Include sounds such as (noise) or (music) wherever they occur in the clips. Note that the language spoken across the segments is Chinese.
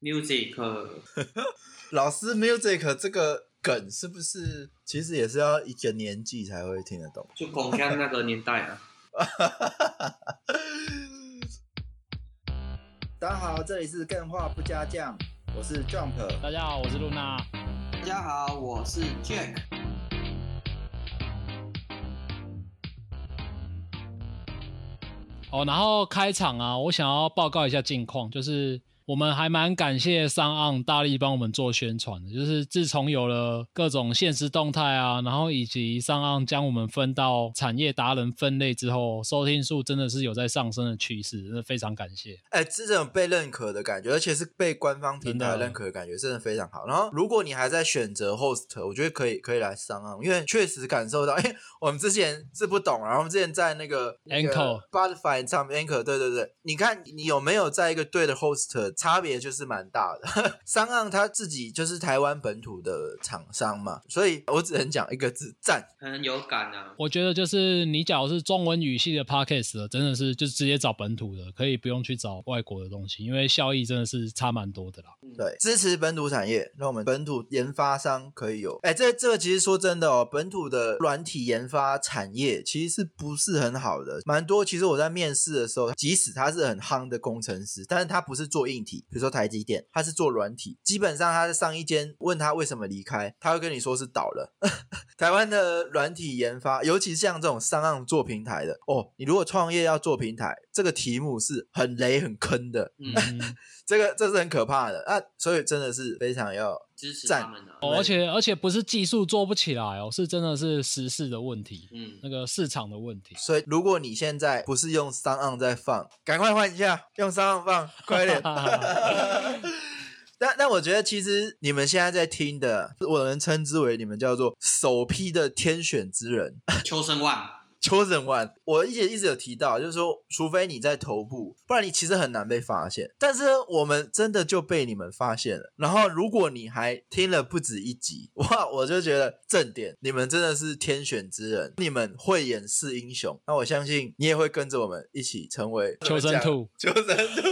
music，(laughs) 老师 music 这个梗是不是其实也是要一个年纪才会听得懂？就孔锵那个年代啊。(laughs) 大家好，这里是更画不加酱，我是 Jump。大家好，我是露娜。大家好，我是 Jack。哦，然后开场啊，我想要报告一下近况，就是我们还蛮感谢上岸大力帮我们做宣传的，就是自从有了各种现实动态啊，然后以及上岸将我们分到产业达人分类之后，收听数真的是有在上升的趋势，真的非常感谢。哎，这种被认可的感觉，而且是被官方平台认可的感觉，真的非常好。然后，如果你还在选择 host，我觉得可以可以来上岸，因为确实感受到，因为我们之前是不懂，然后我们之前在那个那个 Anchor Spotify 上面 Anchor，对对对，你看你有没有在一个对的 host，差别就是蛮大的。(laughs) 商岸他自己就是台湾本土的厂商嘛，所以我只能讲一个字：赞。很有感啊。我觉得就是你假如是中文语系的 podcast，真的是就直接找本土的，可以不用去找外国的东西，因为效益真的是差蛮多的啦。对，支持本土产业，让我们本土研发商可以有。哎，这这个其实说真的哦，本土的软体研发产业其实是不是很好的？蛮多。其实我在面试的时候，即使他是很夯的工程师，但是他不是做硬体，比如说台积电，他是做软体。基本上他在上一间问他为什么离开，他会跟你说是倒了。(laughs) 台湾的软体研发，尤其是像这种上岸做平台的哦，你如果创业要做平台，这个题目是很雷很坑的。(laughs) 这个这是很可怕的啊，所以真的是非常要支持赞他们啊。哦而且而且不是技术做不起来哦，是真的是时事的问题，嗯，那个市场的问题。所以如果你现在不是用三岸在放，赶快换一下，用三岸放，快点。(laughs) 但但我觉得其实你们现在在听的，我能称之为你们叫做首批的天选之人，(laughs) 秋生万，邱整万，我一直一直有提到，就是说，除非你在头部，不然你其实很难被发现。但是我们真的就被你们发现了。然后，如果你还听了不止一集，哇，我就觉得正点，你们真的是天选之人，你们慧眼识英雄。那我相信你也会跟着我们一起成为求生兔，求生兔。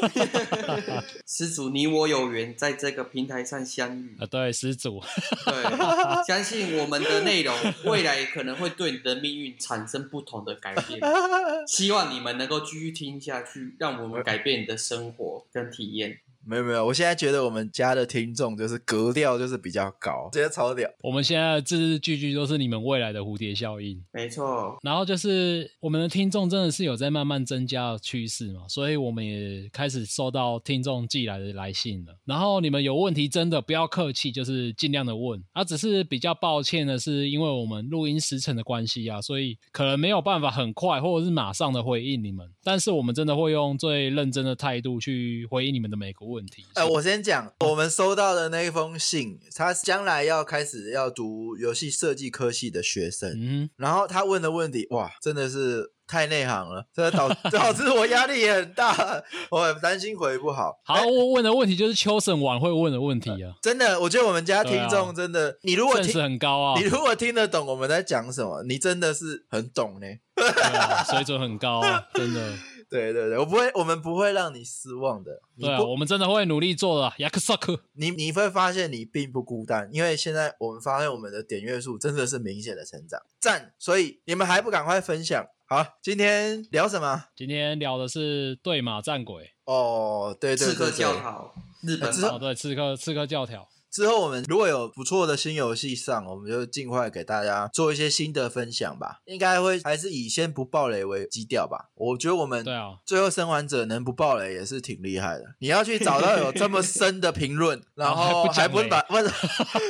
施主你我有缘，在这个平台上相遇。啊，对，施主，对，相信我们的内容 (laughs) 未来可能会对你的命运产生不同的改变。(laughs) 希望你们能够继续听下去，让我们改变你的生活跟体验。没有没有，我现在觉得我们家的听众就是格调就是比较高，直接超屌。我们现在的字字句句都是你们未来的蝴蝶效应。没错，然后就是我们的听众真的是有在慢慢增加的趋势嘛，所以我们也开始收到听众寄来的来信了。然后你们有问题真的不要客气，就是尽量的问。啊，只是比较抱歉的是，因为我们录音时程的关系啊，所以可能没有办法很快或者是马上的回应你们。但是我们真的会用最认真的态度去回应你们的每个问题。哎、我先讲，我们收到的那一封信，他将来要开始要读游戏设计科系的学生，嗯然后他问的问题，哇，真的是太内行了，这导导致我压力也很大，(laughs) 我很担心回不好。哼，好，我问的问题就是秋审晚会问的问题啊，真的，我觉得我们家听众真的，你如果听，很高啊你，如果听得懂我们在讲什么，你真的是很懂呢。水准很高啊，真的。对对对，我不会，我们不会让你失望的。对啊，我们真的会努力做的啊，雅克萨克。你你会发现你并不孤单，因为现在我们发现我们的点阅数真的是明显的成长，赞！所以你们还不赶快分享？好，今天聊什么？今天聊的是对马战鬼，哦，对对刺客对对，教条，日本哦，对，刺客刺客教条，之后我们如果有不错的新游戏上，我们就尽快给大家做一些新的分享吧。应该会还是以先不爆雷为基调吧。我觉得我们对啊，最后生还者能不爆雷也是挺厉害的。你要去找到有这么深的评论，(laughs) 然后还不把不是，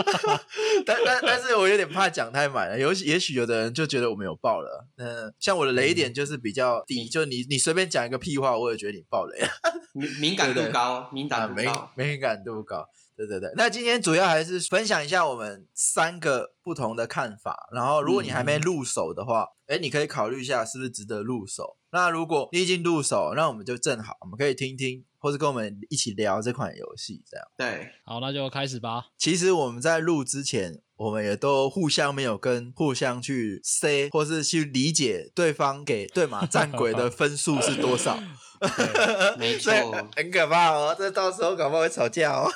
(laughs) 但但但是我有点怕讲太满了，有也许有的人就觉得我们有爆了。嗯，像我的雷点就是比较低，就你你随便讲一个屁话，我也觉得你爆雷了。敏敏感度高，敏感度高。敏感度高。对对对，那今天主要还是分享一下我们三个不同的看法。然后，如果你还没入手的话，哎、你可以考虑一下是不是值得入手。那如果你已经入手，那我们就正好，我们可以听听或是跟我们一起聊这款游戏。这样，对，好，那就开始吧。其实我们在录之前，我们也都互相没有跟互相去 say，或是去理解对方给对马战鬼的分数是多少。(laughs) 没 (laughs) 错，很可怕哦，这到时候搞不好会吵架哦。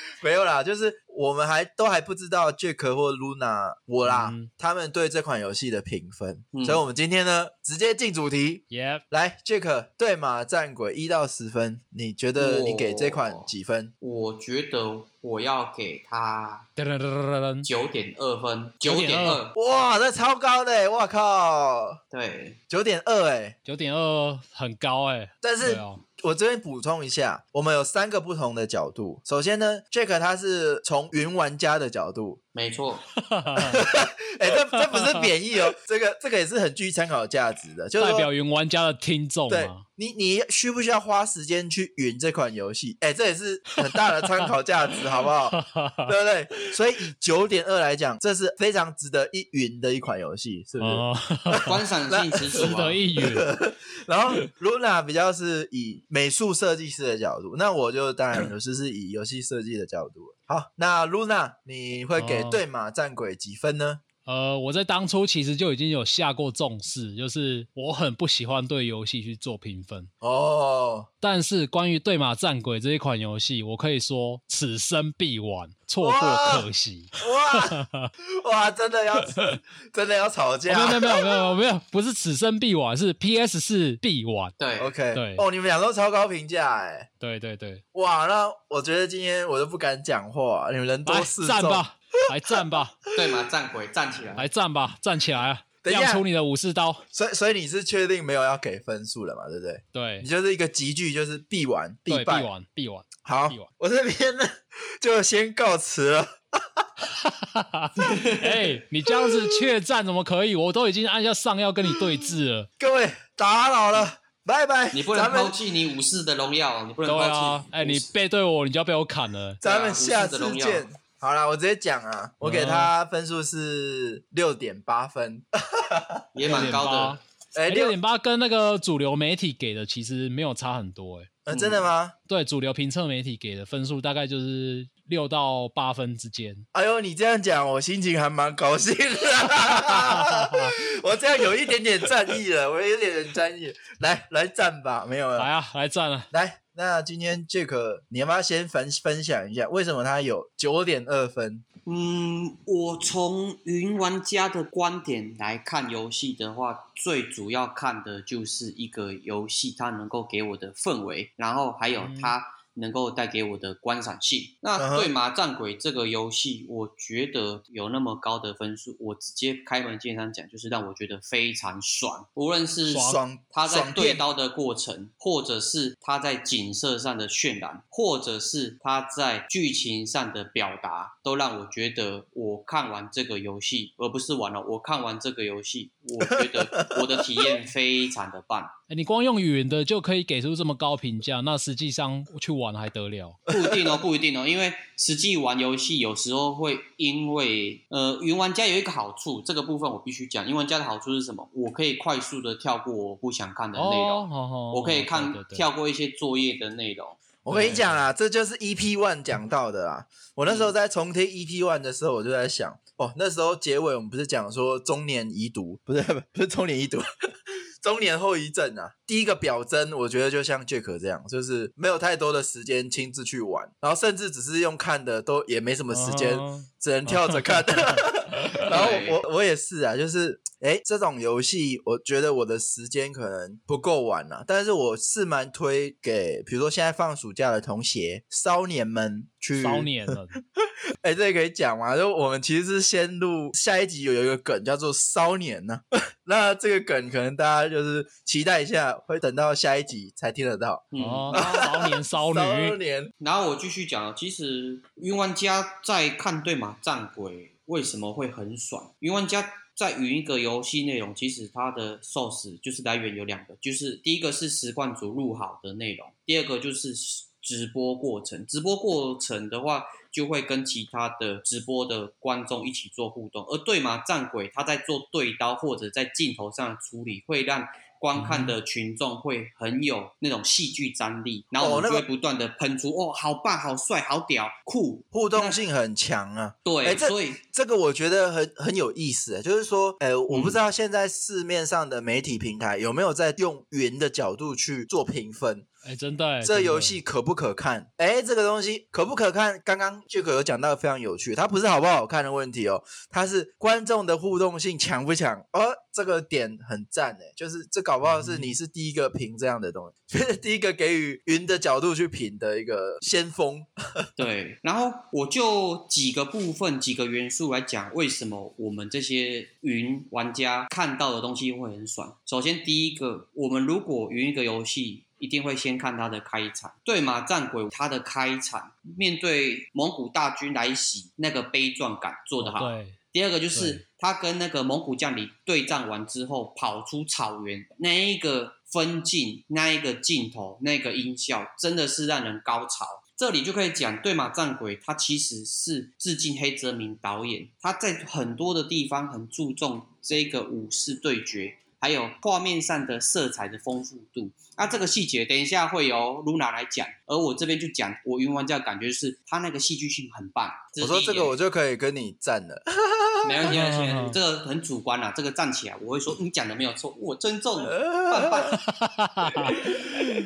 (laughs) 没有啦，就是我们还都还不知道 Jack 或 Luna 我啦，嗯他们对这款游戏的评分，嗯。所以我们今天呢直接进主题。耶、来，Jack 对马战鬼一到十分，你觉得你给这款哦几分？我觉得我要给他噔噔噔噔噔九点二分，九点9.2二，哇，这超高的欸，我靠，对，九点二哎！九点二很高哎、但是我这边补充一下，我们有三个不同的角度。首先呢，Jack 他是从云玩家的角度，没错，(laughs) 哎、这这不是贬义哦，这个这个也是很具参考价值的，就是代表云玩家的听众对。你，你需不需要花时间去云这款游戏？哎、这也是很大的参考价值，好不好？对不对？所以以九点二来讲，这是非常值得一云的一款游戏，是不是？哦，(laughs) 观赏性十足啊值得，一云。(laughs) 然后 Luna 比较是以美术设计师的角度，那我就当然就是是以游戏设计的角度了。好，那 Luna 你会给哦对马战鬼几分呢？呃，我在当初其实就已经有下过重视，就是我很不喜欢对游戏去做评分。哦，但是关于《对马战鬼》这一款游戏，我可以说此生必玩，错过可惜。哇哇，真的要真的要吵哦架？没有没有没有没有 (laughs) 没有，不是此生必玩，是 PS 四必玩。对，OK，对哦，你们俩都超高评价哎。对对对，哇，那我觉得今天我都不敢讲话，你们人多来势众。站吧，(laughs) 来站吧，对嘛，战鬼站起来，来站吧，站起来啊！等一下亮出你的武士刀。所以所以你是确定没有要给分数了嘛？对不对？对你就是一个集句，就是必玩对，必败。玩必玩。好必玩，我这边呢就先告辞了。(laughs) 哎，你这样子怯战怎么可以？我都已经按下上要跟你对峙了。(laughs) 各位打扰了，拜拜。你不能咱们抛弃你武士的荣耀，你不能抛弃，。哎，你背对我，你就要被我砍了。咱们对啊下次武士的荣耀见。好啦，我直接讲啊，我给他分数是六点八分。也蛮高的。哎，六六点八跟那个主流媒体给的其实没有差很多哎。呃，真的吗？对，主流评测媒体给的分数大概就是六到八分之间。哎呦，你这样讲，我心情还蛮高兴的。(laughs) 我这样有一点点战意了，我有点点战意。来来战吧，没有了。来啊，来战了。来，那今天 Jack，你要不要先分分享一下，为什么他有九点二分？嗯，我从云玩家的观点来看游戏的话，最主要看的就是一个游戏它能够给我的氛围，然后还有嗯。它能够带给我的观赏性。嗯那哼对马战鬼这个游戏，我觉得有那么高的分数，我直接开门见山讲，就是让我觉得非常爽，无论是爽他在对刀的过程，或者是他在景色上的渲染，或者是他在剧情上的表达，都让我觉得我看完这个游戏，而不是玩了，我看完这个游戏，我觉得 (laughs) 我的体验非常的棒。哎，你光用语言的就可以给出这么高评价，那实际上去玩还得了？不一定哦，不一定哦，因为实际玩游戏有时候会因为呃，云玩家有一个好处，这个部分我必须讲，云玩家的好处是什么？我可以快速的跳过我不想看的内容，我可以看对对对跳过一些作业的内容。我跟你讲啊，这就是 EP One 讲到的啊。我那时候在重听 EP One 的时候，我就在想，哦，那时候结尾我们不是讲说中年遗毒，不是 (laughs) 不是中年遗毒，中年后遗症啊。第一个表征，我觉得就像 Jack 这样，就是没有太多的时间亲自去玩，然后甚至只是用看的，都也没什么时间，嗯只能跳着看。(laughs) (laughs) 然后我我也是啊，就是哎，这种游戏我觉得我的时间可能不够玩啊，但是我是蛮推给，比如说现在放暑假的同学、少年们去。(laughs) 少年了，哎，这个可以讲吗？就我们其实是先录下一集有有一个梗叫做“少年”呢，(laughs) 那这个梗可能大家就是期待一下，会等到下一集才听得到。嗯，哦，(laughs) 然后骚年骚骚女，年，然后我继续讲，其实云玩家在看对马战鬼为什么会很爽？云玩家在云一个游戏内容，其实它的 source 就是来源有两个，就是第一个是实况组录好的内容，第二个就是直播过程。直播过程的话，就会跟其他的直播的观众一起做互动，而对马战鬼他在做对刀或者在镜头上的处理，会让观看的群众会很有那种戏剧张力，然后我们就会不断的喷出哦，好棒、好帅、好屌、酷，互动性很强啊。对，哎所以这个我觉得很很有意思，就是说，呃，我嗯不知道现在市面上的媒体平台有没有在用云的角度去做评分，哎，真的欸，这游戏可不可看？哎，这个东西可不可看？刚刚 Jack 有讲到非常有趣，它不是好不好看的问题哦，它是观众的互动性强不强？哦，这个点很赞哎，就是这搞不好是嗯你是第一个评这样的东西，(laughs) 就是第一个给予云的角度去评的一个先锋。(laughs) 对，然后我就几个部分、几个元素来讲，为什么我们这些云玩家看到的东西会很爽。首先，第一个，我们如果云一个游戏，一定会先看它的开场。对马战鬼它的开场，面对蒙古大军来袭，那个悲壮感做得好。对，第二个就是他跟那个蒙古将领对战完之后，跑出草原那一个分镜、那一个镜头、那个音效，真的是让人高潮。这里就可以讲，对马战鬼他其实是致敬黑泽明导演，他在很多的地方很注重这个武士对决，还有画面上的色彩的丰富度。那这个细节等一下会由 Luna 来讲，而我这边就讲我云玩家的感觉是他那个戏剧性很棒。我说这个我就可以跟你站了。(laughs) 没问题，没问题这个很主观啦。这个站起来，我会说你讲的没有错，我尊重 (laughs) 你，棒棒。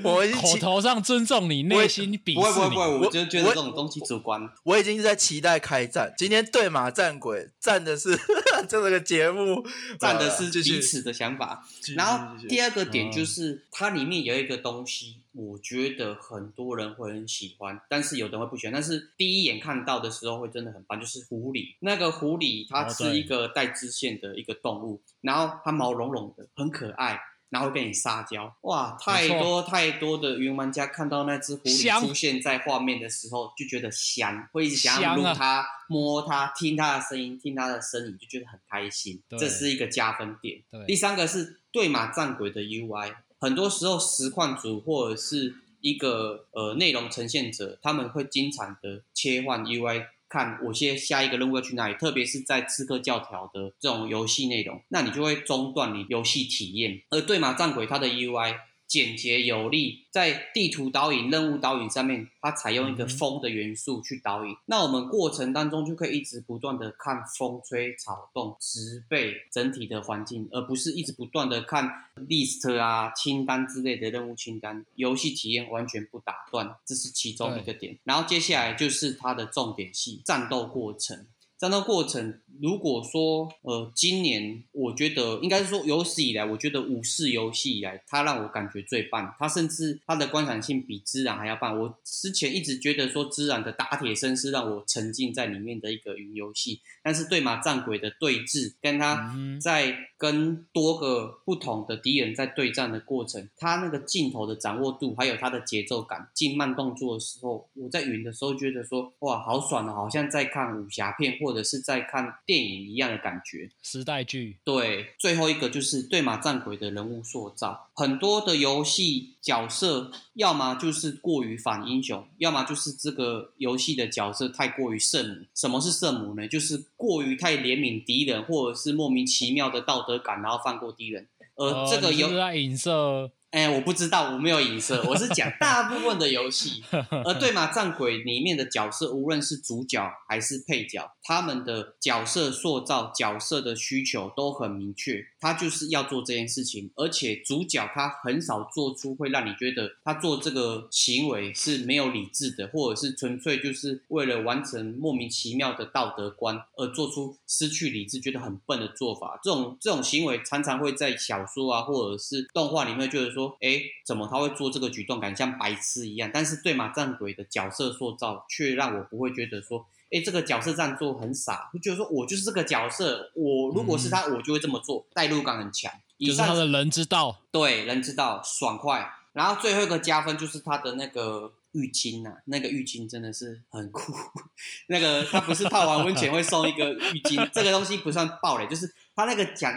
我已经口头上尊重你，内心鄙不会不会不会，我就觉得这种东西主观。我已经在期待开战。今天对马战鬼战的是 (laughs) 这个节目，站的是彼此的想法。然后第二个点嗯就是它里面有一个东西，我觉得很多人会很喜欢，但是有的人会不喜欢。但是第一眼看到的时候会真的很棒，就是狐狸。那个狐狸它是一个带支线的一个动物，然后它毛茸茸的，很可爱。然后会跟你撒娇，哇！太多太多的云玩家看到那只狐狸出现在画面的时候，就觉得香，会一直想撸它、摸它、听它的声音、听它的身影，就觉得很开心。这是一个加分点。对第三个是对马战鬼的 UI，很多时候实况组或者是一个呃内容呈现者，他们会经常的切换 UI，看我现下一个任务要去哪里，特别是在刺客教条的这种游戏内容，那你就会中断你游戏体验。而对马战鬼它的 UI 简洁有力，在地图导引、任务导引上面，它采用一个嗯风的元素去导引。那我们过程当中就可以一直不断的看风吹草动、植被整体的环境，而不是一直不断的看 list 啊、清单之类的任务清单。游戏体验完全不打断，这是其中一个点。然后接下来就是它的重点戏——战斗过程。战斗过程，如果说呃，今年我觉得应该是说有史以来，我觉得武士游戏以来，它让我感觉最棒。它甚至它的观赏性比《孜然》还要棒。我之前一直觉得说《孜然》的打铁声是让我沉浸在里面的一个云游戏，但是对马战鬼的对峙，跟他嗯在跟多个不同的敌人在对战的过程，他那个镜头的掌握度，还有他的节奏感，进慢动作的时候，我在云的时候觉得说，哇，好爽哦，好像在看武侠片或者是在看电影一样的感觉。时代剧，对，最后一个就是对马战鬼的人物塑造，很多的游戏角色，要么就是过于反英雄，要么就是这个游戏的角色太过于圣母。什么是圣母呢？就是过于太怜悯敌人，或者是莫名其妙的道德感，然后放过敌人。而呃这个游射哎，我不知道，我没有影射，我是讲大部分的游戏。(laughs) 而对马战鬼里面的角色，无论是主角还是配角，他们的角色塑造、角色的需求都很明确，他就是要做这件事情。而且主角他很少做出会让你觉得他做这个行为是没有理智的，或者是纯粹就是为了完成莫名其妙的道德观而做出失去理智、觉得很笨的做法。这种这种行为常常会在小说啊，或者是动画里面就是说，哎，怎么他会做这个举动，感觉像白痴一样。但是对马战鬼的角色塑造却让我不会觉得说，哎，这个角色这样做很傻，会觉得说我就是这个角色，我如果是他，我就会这么做，代入感很强。以就是上他的人之道，对，人之道爽快。然后最后一个加分就是他的那个浴巾呐、那个浴巾真的是很酷。(laughs) 那个他不是泡完温泉会送一个浴巾，(laughs) 这个东西不算暴雷，就是他那个奖、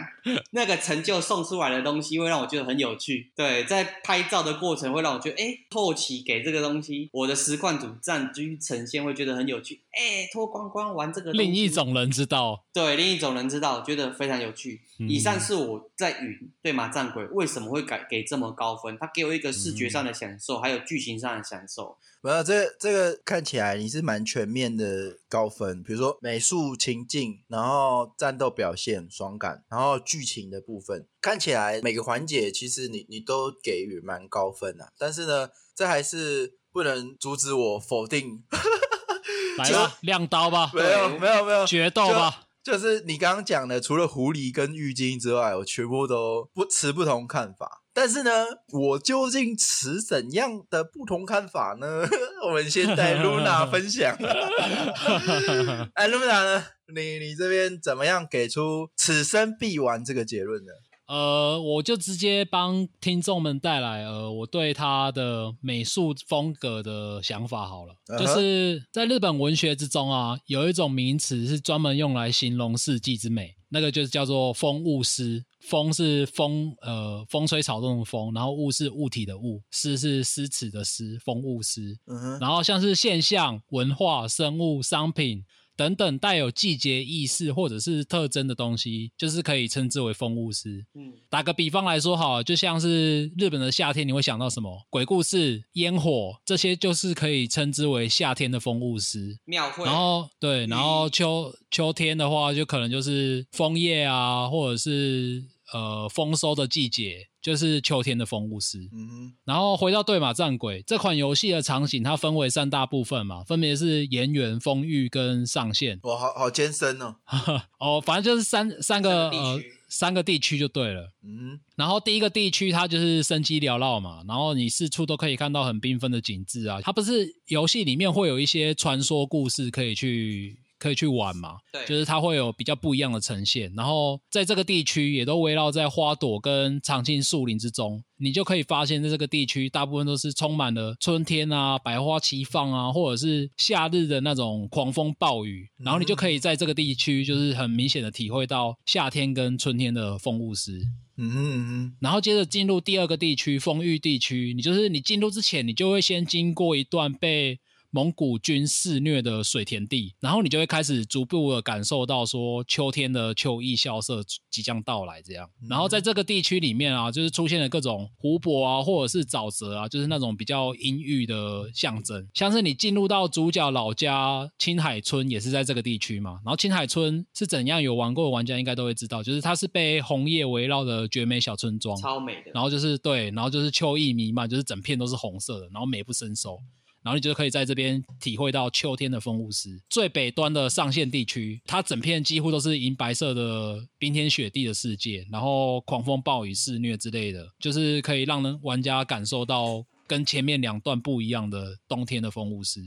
那个成就送出来的东西，会让我觉得很有趣。对，在拍照的过程会让我觉得，哎，后期给这个东西，我的实况组占据呈现会觉得很有趣。哎，脱光光玩这个，另一种人知道，对，另一种人知道，觉得非常有趣。以上是我在云对马战鬼为什么会给给这么高分，他给我一个视觉上的享受，还有剧情上的享受。没有，这这个看起来你是蛮全面的高分，比如说美术情境，然后战斗表现爽感，然后剧情的部分，看起来每个环节其实你你都给予蛮高分的。但是呢，这还是不能阻止我否定。(laughs) 来吧，亮刀吧，没有没有没有决斗吧。就是你刚刚讲的，除了狐狸跟浴巾之外，我全部都不持不同看法。但是呢，我究竟持怎样的不同看法呢？(laughs) 我们先带露娜分享。(laughs) 哎，露娜呢？你你这边怎么样给出此生必玩这个结论呢？呃，我就直接帮听众们带来呃，我对他的美术风格的想法好了。就是在日本文学之中啊，有一种名词是专门用来形容四季之美，那个就是叫做风物诗。风是风，呃，风吹草动的风，然后物是物体的物，诗是诗词的诗，风物诗。然后像是现象、文化、生物、商品。等等带有季节意识或者是特征的东西，就是可以称之为风物诗。嗯，打个比方来说，好，就像是日本的夏天，你会想到什么？鬼故事、烟火，这些就是可以称之为夏天的风物诗。庙会。然后对，然后秋秋天的话，就可能就是枫叶啊，或者是呃丰收的季节。就是秋天的风物诗，嗯哼，然后回到对马战鬼这款游戏的场景，它分为三大部分嘛，分别是岩原、风域跟上线。哇，好好艰深哦。(laughs) 哦，反正就是三三个呃三个地区就对了。嗯，然后第一个地区它就是生机缭绕嘛，然后你四处都可以看到很缤纷的景致啊。它不是游戏里面会有一些传说故事可以去。可以去玩嘛？对，就是它会有比较不一样的呈现。然后在这个地区也都围绕在花朵跟常青树林之中，你就可以发现，在这个地区大部分都是充满了春天啊，百花齐放啊，或者是夏日的那种狂风暴雨。然后你就可以在这个地区，就是很明显的体会到夏天跟春天的风物诗。嗯哼，然后接着进入第二个地区，风域地区，你就是你进入之前，你就会先经过一段被。蒙古军肆虐的水田地，然后你就会开始逐步的感受到说秋天的秋意萧瑟即将到来这样。然后在这个地区里面啊，就是出现了各种湖泊啊，或者是沼泽啊，就是那种比较阴郁的象征。像是你进入到主角老家青海村，也是在这个地区嘛。然后青海村是怎样？有玩过的玩家应该都会知道，就是它是被红叶围绕的绝美小村庄，超美的。然后就是对，然后就是秋意弥漫，就是整片都是红色的，然后美不胜收。然后你就可以在这边体会到秋天的风物诗。最北端的上线地区，它整片几乎都是银白色的冰天雪地的世界，然后狂风暴雨肆虐之类的，就是可以让人玩家感受到跟前面两段不一样的冬天的风物诗。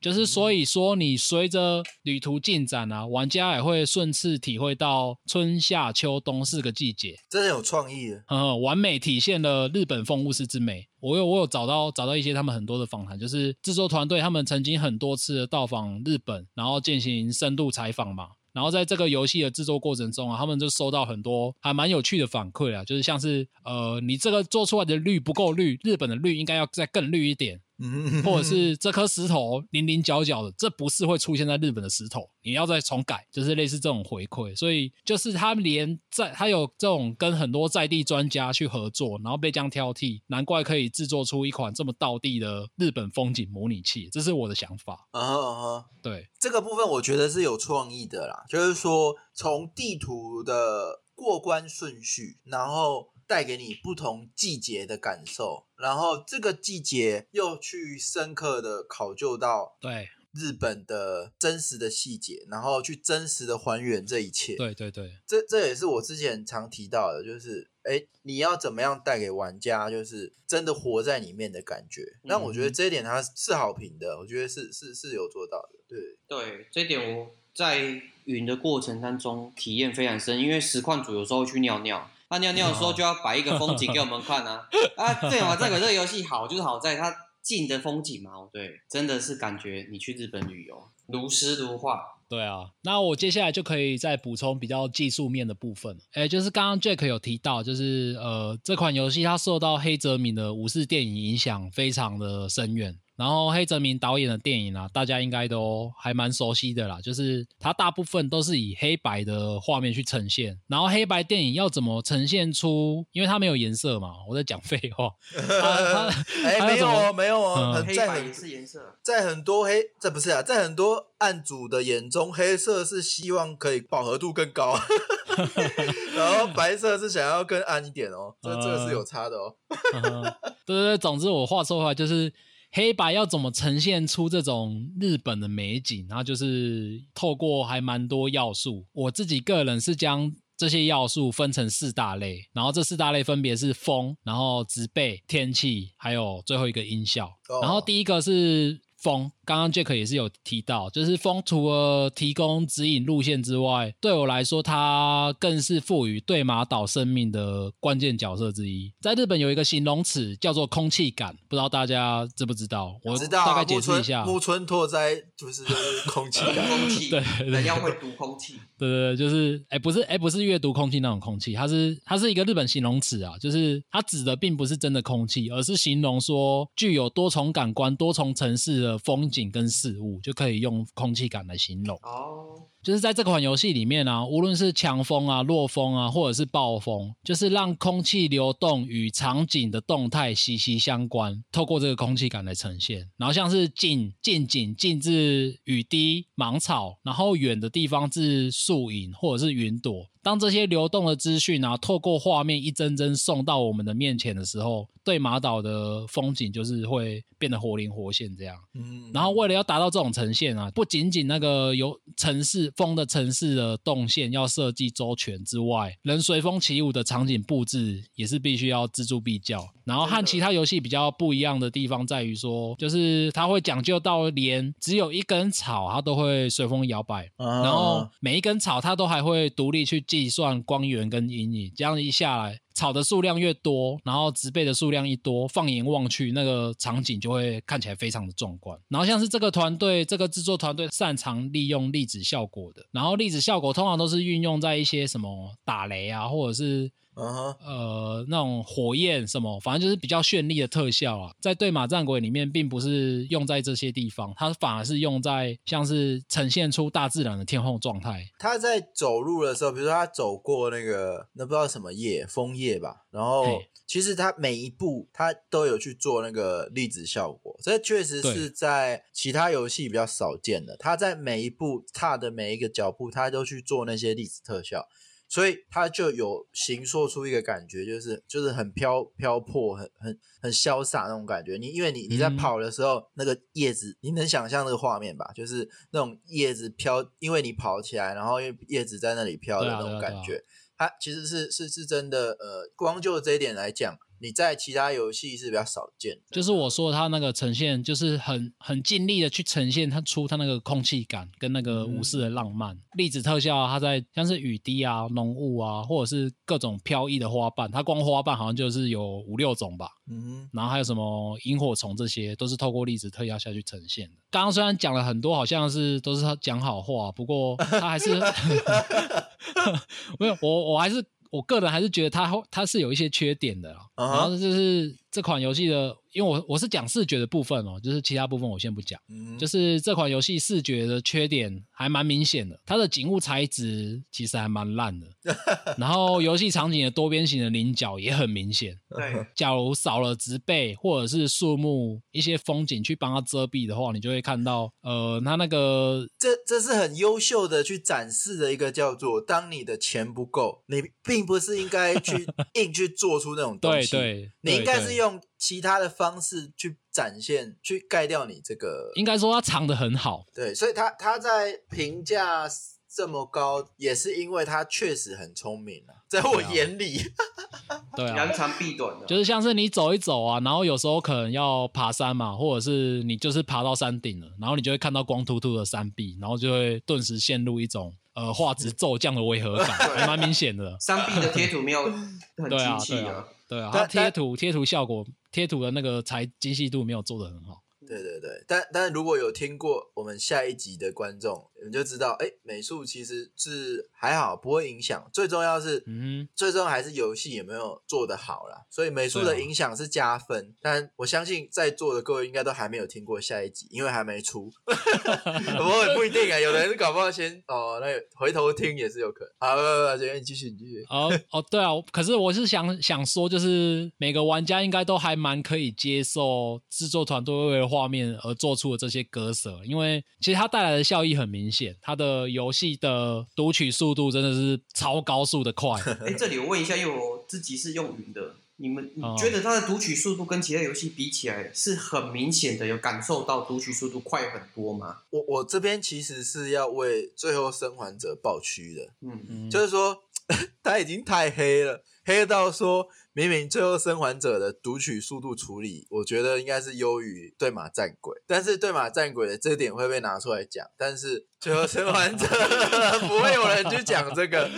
就是所以说，你随着旅途进展啊，玩家也会顺次体会到春夏秋冬四个季节，真的有创意，嗯，完美体现了日本风物诗之美。我有我有找到找到一些他们很多的访谈，就是制作团队他们曾经很多次的到访日本，然后进行深度采访嘛。然后在这个游戏的制作过程中啊，他们就收到很多还蛮有趣的反馈啊，就是像是呃，你这个做出来的绿不够绿，日本的绿应该要再更绿一点。或者是这颗石头零零角角的，这不是会出现在日本的石头，你要再重改，就是类似这种回馈。所以就是他连在他有这种跟很多在地专家去合作，然后被这样挑剔，难怪可以制作出一款这么道地的日本风景模拟器。这是我的想法。啊哈，对这个部分我觉得是有创意的啦，就是说从地图的过关顺序，然后。带给你不同季节的感受，然后这个季节又去深刻的考究到对日本的真实的细节，然后去真实的还原这一切。对对对，这这也是我之前常提到的，就是哎，你要怎么样带给玩家，就是真的活在里面的感觉。那我觉得这一点它是好评的，我觉得是是是有做到的。对对，这一点我在云的过程当中体验非常深，因为实况组有时候去尿尿。他尿尿的时候就要 (laughs) 摆一个风景给我们看啊！啊，对嘛，这个这个游戏好就是好在它近的风景嘛，哦对，真的是感觉你去日本旅游如诗如画。对啊，那我接下来就可以再补充比较技术面的部分。哎，就是刚刚 Jack 有提到，就是呃，这款游戏它受到黑泽明的武士电影影响非常的深远。然后黑泽明导演的电影啊，大家应该都还蛮熟悉的啦，就是它大部分都是以黑白的画面去呈现。然后黑白电影要怎么呈现出？因为它没有颜色嘛，我在讲废话。(laughs) 哎，没有哦，没有哦，黑白也是颜色，在很多黑，这不是啊，在很多案主的眼中，黑色是希望可以饱和度更高，(laughs) 然后白色是想要更暗一点哦，这这个是有差的哦。对对对，总之我话说回来就是。黑白要怎么呈现出这种日本的美景？然后就是透过还蛮多要素。我自己个人是将这些要素分成四大类，然后这四大类分别是风，然后植被、天气，还有最后一个音效。然后第一个是。风，刚刚 Jack 也是有提到，就是风除了提供指引路线之外，对我来说，它更是赋予对马岛生命的关键角色之一。在日本有一个形容词叫做空气感，不知道大家知不知道？我知道，大概解释一下。木村拓哉就是空气感，空 (laughs) 气，对，人要会读空气。对对对，就是哎，不是哎，不是阅读空气那种空气，它是它是一个日本形容词啊，就是它指的并不是真的空气，而是形容说具有多重感官、多重层次的风景跟事物，就可以用空气感来形容。就是在这款游戏里面啊，无论是强风啊、弱风啊，或者是暴风，就是让空气流动与场景的动态息息相关，透过这个空气感来呈现。然后像是近近景近至雨滴、芒草，然后远的地方至树影或者是云朵。当这些流动的资讯啊，透过画面一帧帧送到我们的面前的时候，对马岛的风景就是会变得活灵活现这样。嗯，然后为了要达到这种呈现啊，不仅仅那个有城市风的城市的动线要设计周全之外，人随风起舞的场景布置也是必须要锱铢必较。然后和其他游戏比较不一样的地方在于说，就是它会讲究到连只有一根草它都会随风摇摆，然后每一根草它都还会独立去。计算光源跟阴影，这样一下来，草的数量越多，然后植被的数量一多，放眼望去，那个场景就会看起来非常的壮观。然后像是这个团队，这个制作团队擅长利用粒子效果的，然后粒子效果通常都是运用在一些什么打雷啊，或者是。呃，那种火焰什么，反正就是比较绚丽的特效啊，在对马战鬼里面，并不是用在这些地方，它反而是用在像是呈现出大自然的天空状态。他在走路的时候，比如说他走过那个那不知道什么叶，枫叶吧，然后其实他每一步他都有去做那个粒子效果，这确实是在其他游戏比较少见的。他在每一步踏的每一个脚步，他都去做那些粒子特效。所以它就有形塑出一个感觉，就是就是很飘飘破、很很很潇洒那种感觉。你因为你你在跑的时候，那个叶子，你能想象那个画面吧？就是那种叶子飘，因为你跑起来，然后因为叶子在那里飘的那种感觉，它其实是是是真的。呃，光就这一点来讲。你在其他游戏是比较少见，就是我说他那个呈现，就是很很尽力的去呈现他出他那个空气感跟那个武士的浪漫，粒子特效，他在像是雨滴啊、浓雾啊，或者是各种飘逸的花瓣，它光花瓣好像就是有五六种吧，嗯，然后还有什么萤火虫，这些都是透过粒子特效下去呈现的。刚刚虽然讲了很多，好像是都是他讲好话，不过他还是 (laughs) (laughs) 没有我我还是。我个人还是觉得它它是有一些缺点的，然后就是这款游戏的。因为我我是讲视觉的部分哦，就是其他部分我先不讲。就是这款游戏视觉的缺点还蛮明显的，它的景物材质其实还蛮烂的。(laughs) 然后游戏场景的多边形的棱角也很明显。(laughs) 对，假如少了植被或者是树木一些风景去帮它遮蔽的话，你就会看到，呃，它那个这这是很优秀的去展示的一个叫做，当你的钱不够，你并不是应该去 (laughs) 硬去做出那种东西。对对，你应该是用。其他的方式去展现，去盖掉你这个，应该说他藏的很好。对，所以他他在评价这么高，也是因为他确实很聪明啊，在我眼里，(laughs) 对啊，扬长避短的，就是像是你走一走啊，然后有时候可能要爬山嘛，或者是你就是爬到山顶了，然后你就会看到光秃秃的山壁，然后就会顿时陷入一种呃画质骤降的违和感，(laughs) 还蛮明显的。山壁的贴图没有很清晰的。对啊，但它贴图贴图效果贴图的那个材精细度没有做的很好。对对对，但但如果有听过我们下一集的观众，你们就知道，哎，美术其实是还好，不会影响。最重要是，嗯最重要还是游戏有没有做得好啦。所以美术的影响是加分，但我相信在座的各位应该都还没有听过下一集，因为还没出。(laughs) 不过也不一定啊，有的人搞不好先哦，那个回头听也是有可能。好，不不不，这边你继续，你继续。哦哦，对啊，可是我是想想说，就是每个玩家应该都还蛮可以接受制作团队为了画面而做出的这些割舍，因为其实它带来的效益很明显，它的游戏的读取速度真的是超高速的快。(laughs) 哎，这里我问一下，因为我自己是用云的，你们觉得它的读取速度跟其他游戏比起来，是很明显的有感受到读取速度快很多吗？我我这边其实是要为《最后生还者》抱屈的，嗯，嗯，就是说 (laughs) 它已经太黑了，黑到说明明《最后生还者》的读取速度处理，我觉得应该是优于《对马战鬼》，但是《对马战鬼》的这点会被拿出来讲，但是《最后生还者》(laughs) 不会有人去讲这个。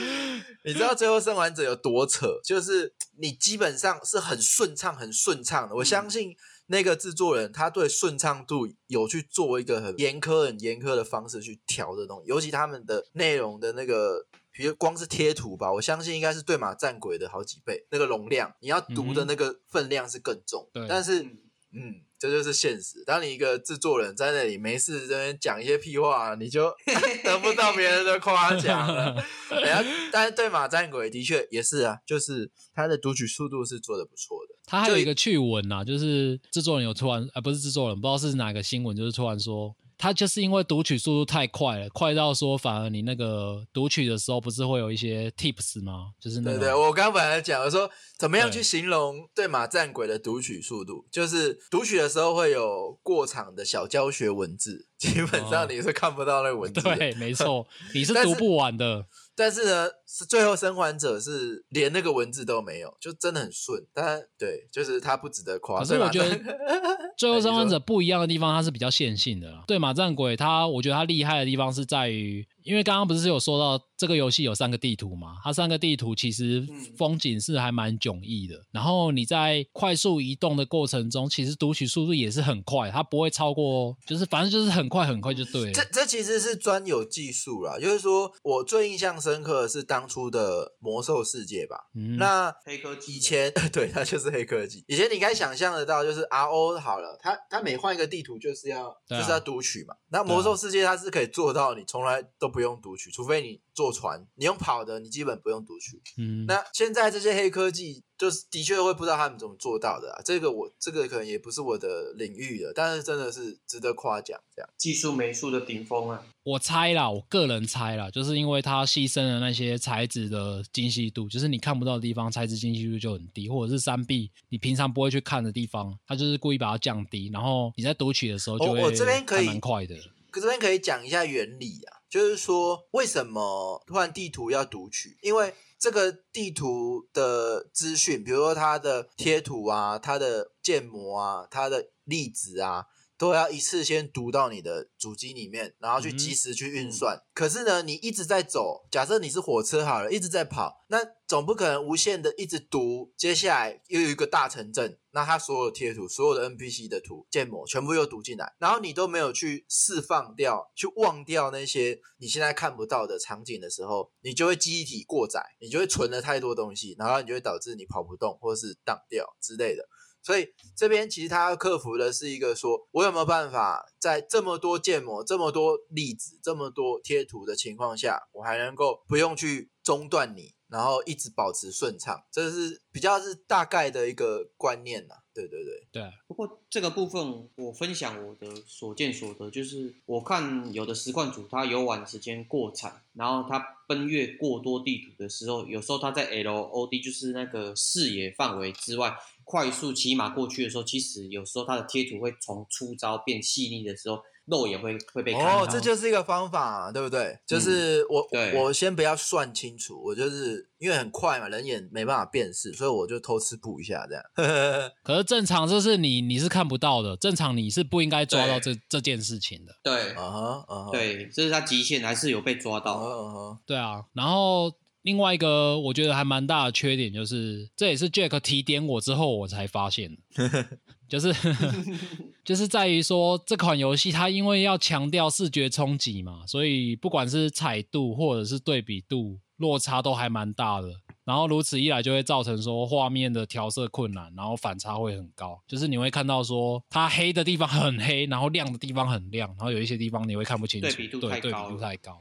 你知道《最后生还者》有多扯？就是你基本上是很顺畅、很顺畅的。我相信那个制作人他对顺畅度有去做一个很严苛、很严苛的方式去调的东西，尤其他们的内容的那个。比如光是贴图吧，我相信应该是对马战鬼的好几倍，那个容量，你要读的那个分量是更重。对但是嗯嗯，这就是现实。当你一个制作人在那里没事在那边讲一些屁话，你就 (laughs) 得不到别人的夸奖了。(laughs) 然后，但是对马战鬼的确也是啊，就是他的读取速度是做的不错的。他还有一个趣闻呐、就是制作人有突然，呃，不是制作人，不知道是哪个新闻，就是突然说，他就是因为读取速度太快了，快到说反而你那个读取的时候不是会有一些 tips 吗？就是那个对对，我刚本来讲，我说怎么样去形容对马战鬼的读取速度，就是读取的时候会有过场的小教学文字，基本上哦你是看不到那个文字的。对，没错，(laughs) 你是读不完的。但是呢，是最后生还者是连那个文字都没有，就真的很顺。但对，就是他不值得夸。可是我觉得 (laughs) 最后生还者不一样的地方，它是比较线性的啦。对马战鬼，它我觉得它厉害的地方是在于，因为刚刚不是有说到这个游戏有三个地图嘛，它三个地图其实嗯风景是还蛮迥异的。然后你在快速移动的过程中，其实读取速度也是很快，它不会超过，就是反正就是很快很快就对了。这这其实是专有技术啦，就是说我最印象深刻的是当初的魔兽世界吧。嗯，那黑科技以前 (laughs) 对它就是黑科技。以前你该想象得到，就是 R O 好了，它它每换一个地图就是要、啊就是要读取嘛。那魔兽世界它是可以做到你从来都不用读取，除非你坐船，你用跑的，你基本不用读取。嗯，那现在这些黑科技，就是的确会不知道他们怎么做到的啊。这个我这个可能也不是我的领域的，但是真的是值得夸奖。这样，技术美术的顶峰啊！我猜啦，我个人猜啦，就是因为它牺牲了那些材质的精细度，就是你看不到的地方，材质精细度就很低，或者是三 B 你平常不会去看的地方，它就是故意把它降低，然后你在读取的时候就会我我这边可以还蛮快的。可这边可以讲一下原理啊，就是说为什么突然地图要读取？因为这个地图的资讯，比如说它的贴图啊、它的建模啊、它的例子啊，都要一次先读到你的主机里面，然后去嗯及时去运算。可是呢，你一直在走，假设你是火车好了，一直在跑，那总不可能无限的一直读。接下来又有一个大城镇，那它所有贴图、所有的 NPC 的图、建模全部又读进来，然后你都没有去释放掉、去忘掉那些你现在看不到的场景的时候，你就会记忆体过载，你就会存了太多东西，然后你就会导致你跑不动或者是挡掉之类的。所以这边其实他要克服的是一个说，我有没有办法在这么多建模、这么多例子、这么多贴图的情况下，我还能够不用去中断你，然后一直保持顺畅，这是比较是大概的一个观念呐、对对对，对，不过这个部分我分享我的所见所得，就是我看有的实况组他游玩时间过长，然后他奔越过多地图的时候，有时候他在 LOD 就是那个视野范围之外，快速骑马过去的时候，其实有时候它的贴图会从粗糙变细腻的时候，肉也会会被看到。哦，这就是一个方法、对不对？就是我、对我先不要算清楚，我就是因为很快嘛，人眼没办法辨识，所以我就偷吃补一下这样。(laughs) 可是正常就是你你是看不到的，正常你是不应该抓到这这件事情的。对啊哈啊哈，对，这是他极限还是有被抓到。对啊，然后另外一个我觉得还蛮大的缺点就是，这也是 Jack 提点我之后我才发现的，(laughs) 就是 (laughs) 就是在于说这款游戏它因为要强调视觉冲击嘛，所以不管是彩度或者是对比度落差都还蛮大的。然后如此一来，就会造成说画面的调色困难，然后反差会很高。就是你会看到说它黑的地方很黑，然后亮的地方很亮，然后有一些地方你会看不清楚，对比度对对比度太高。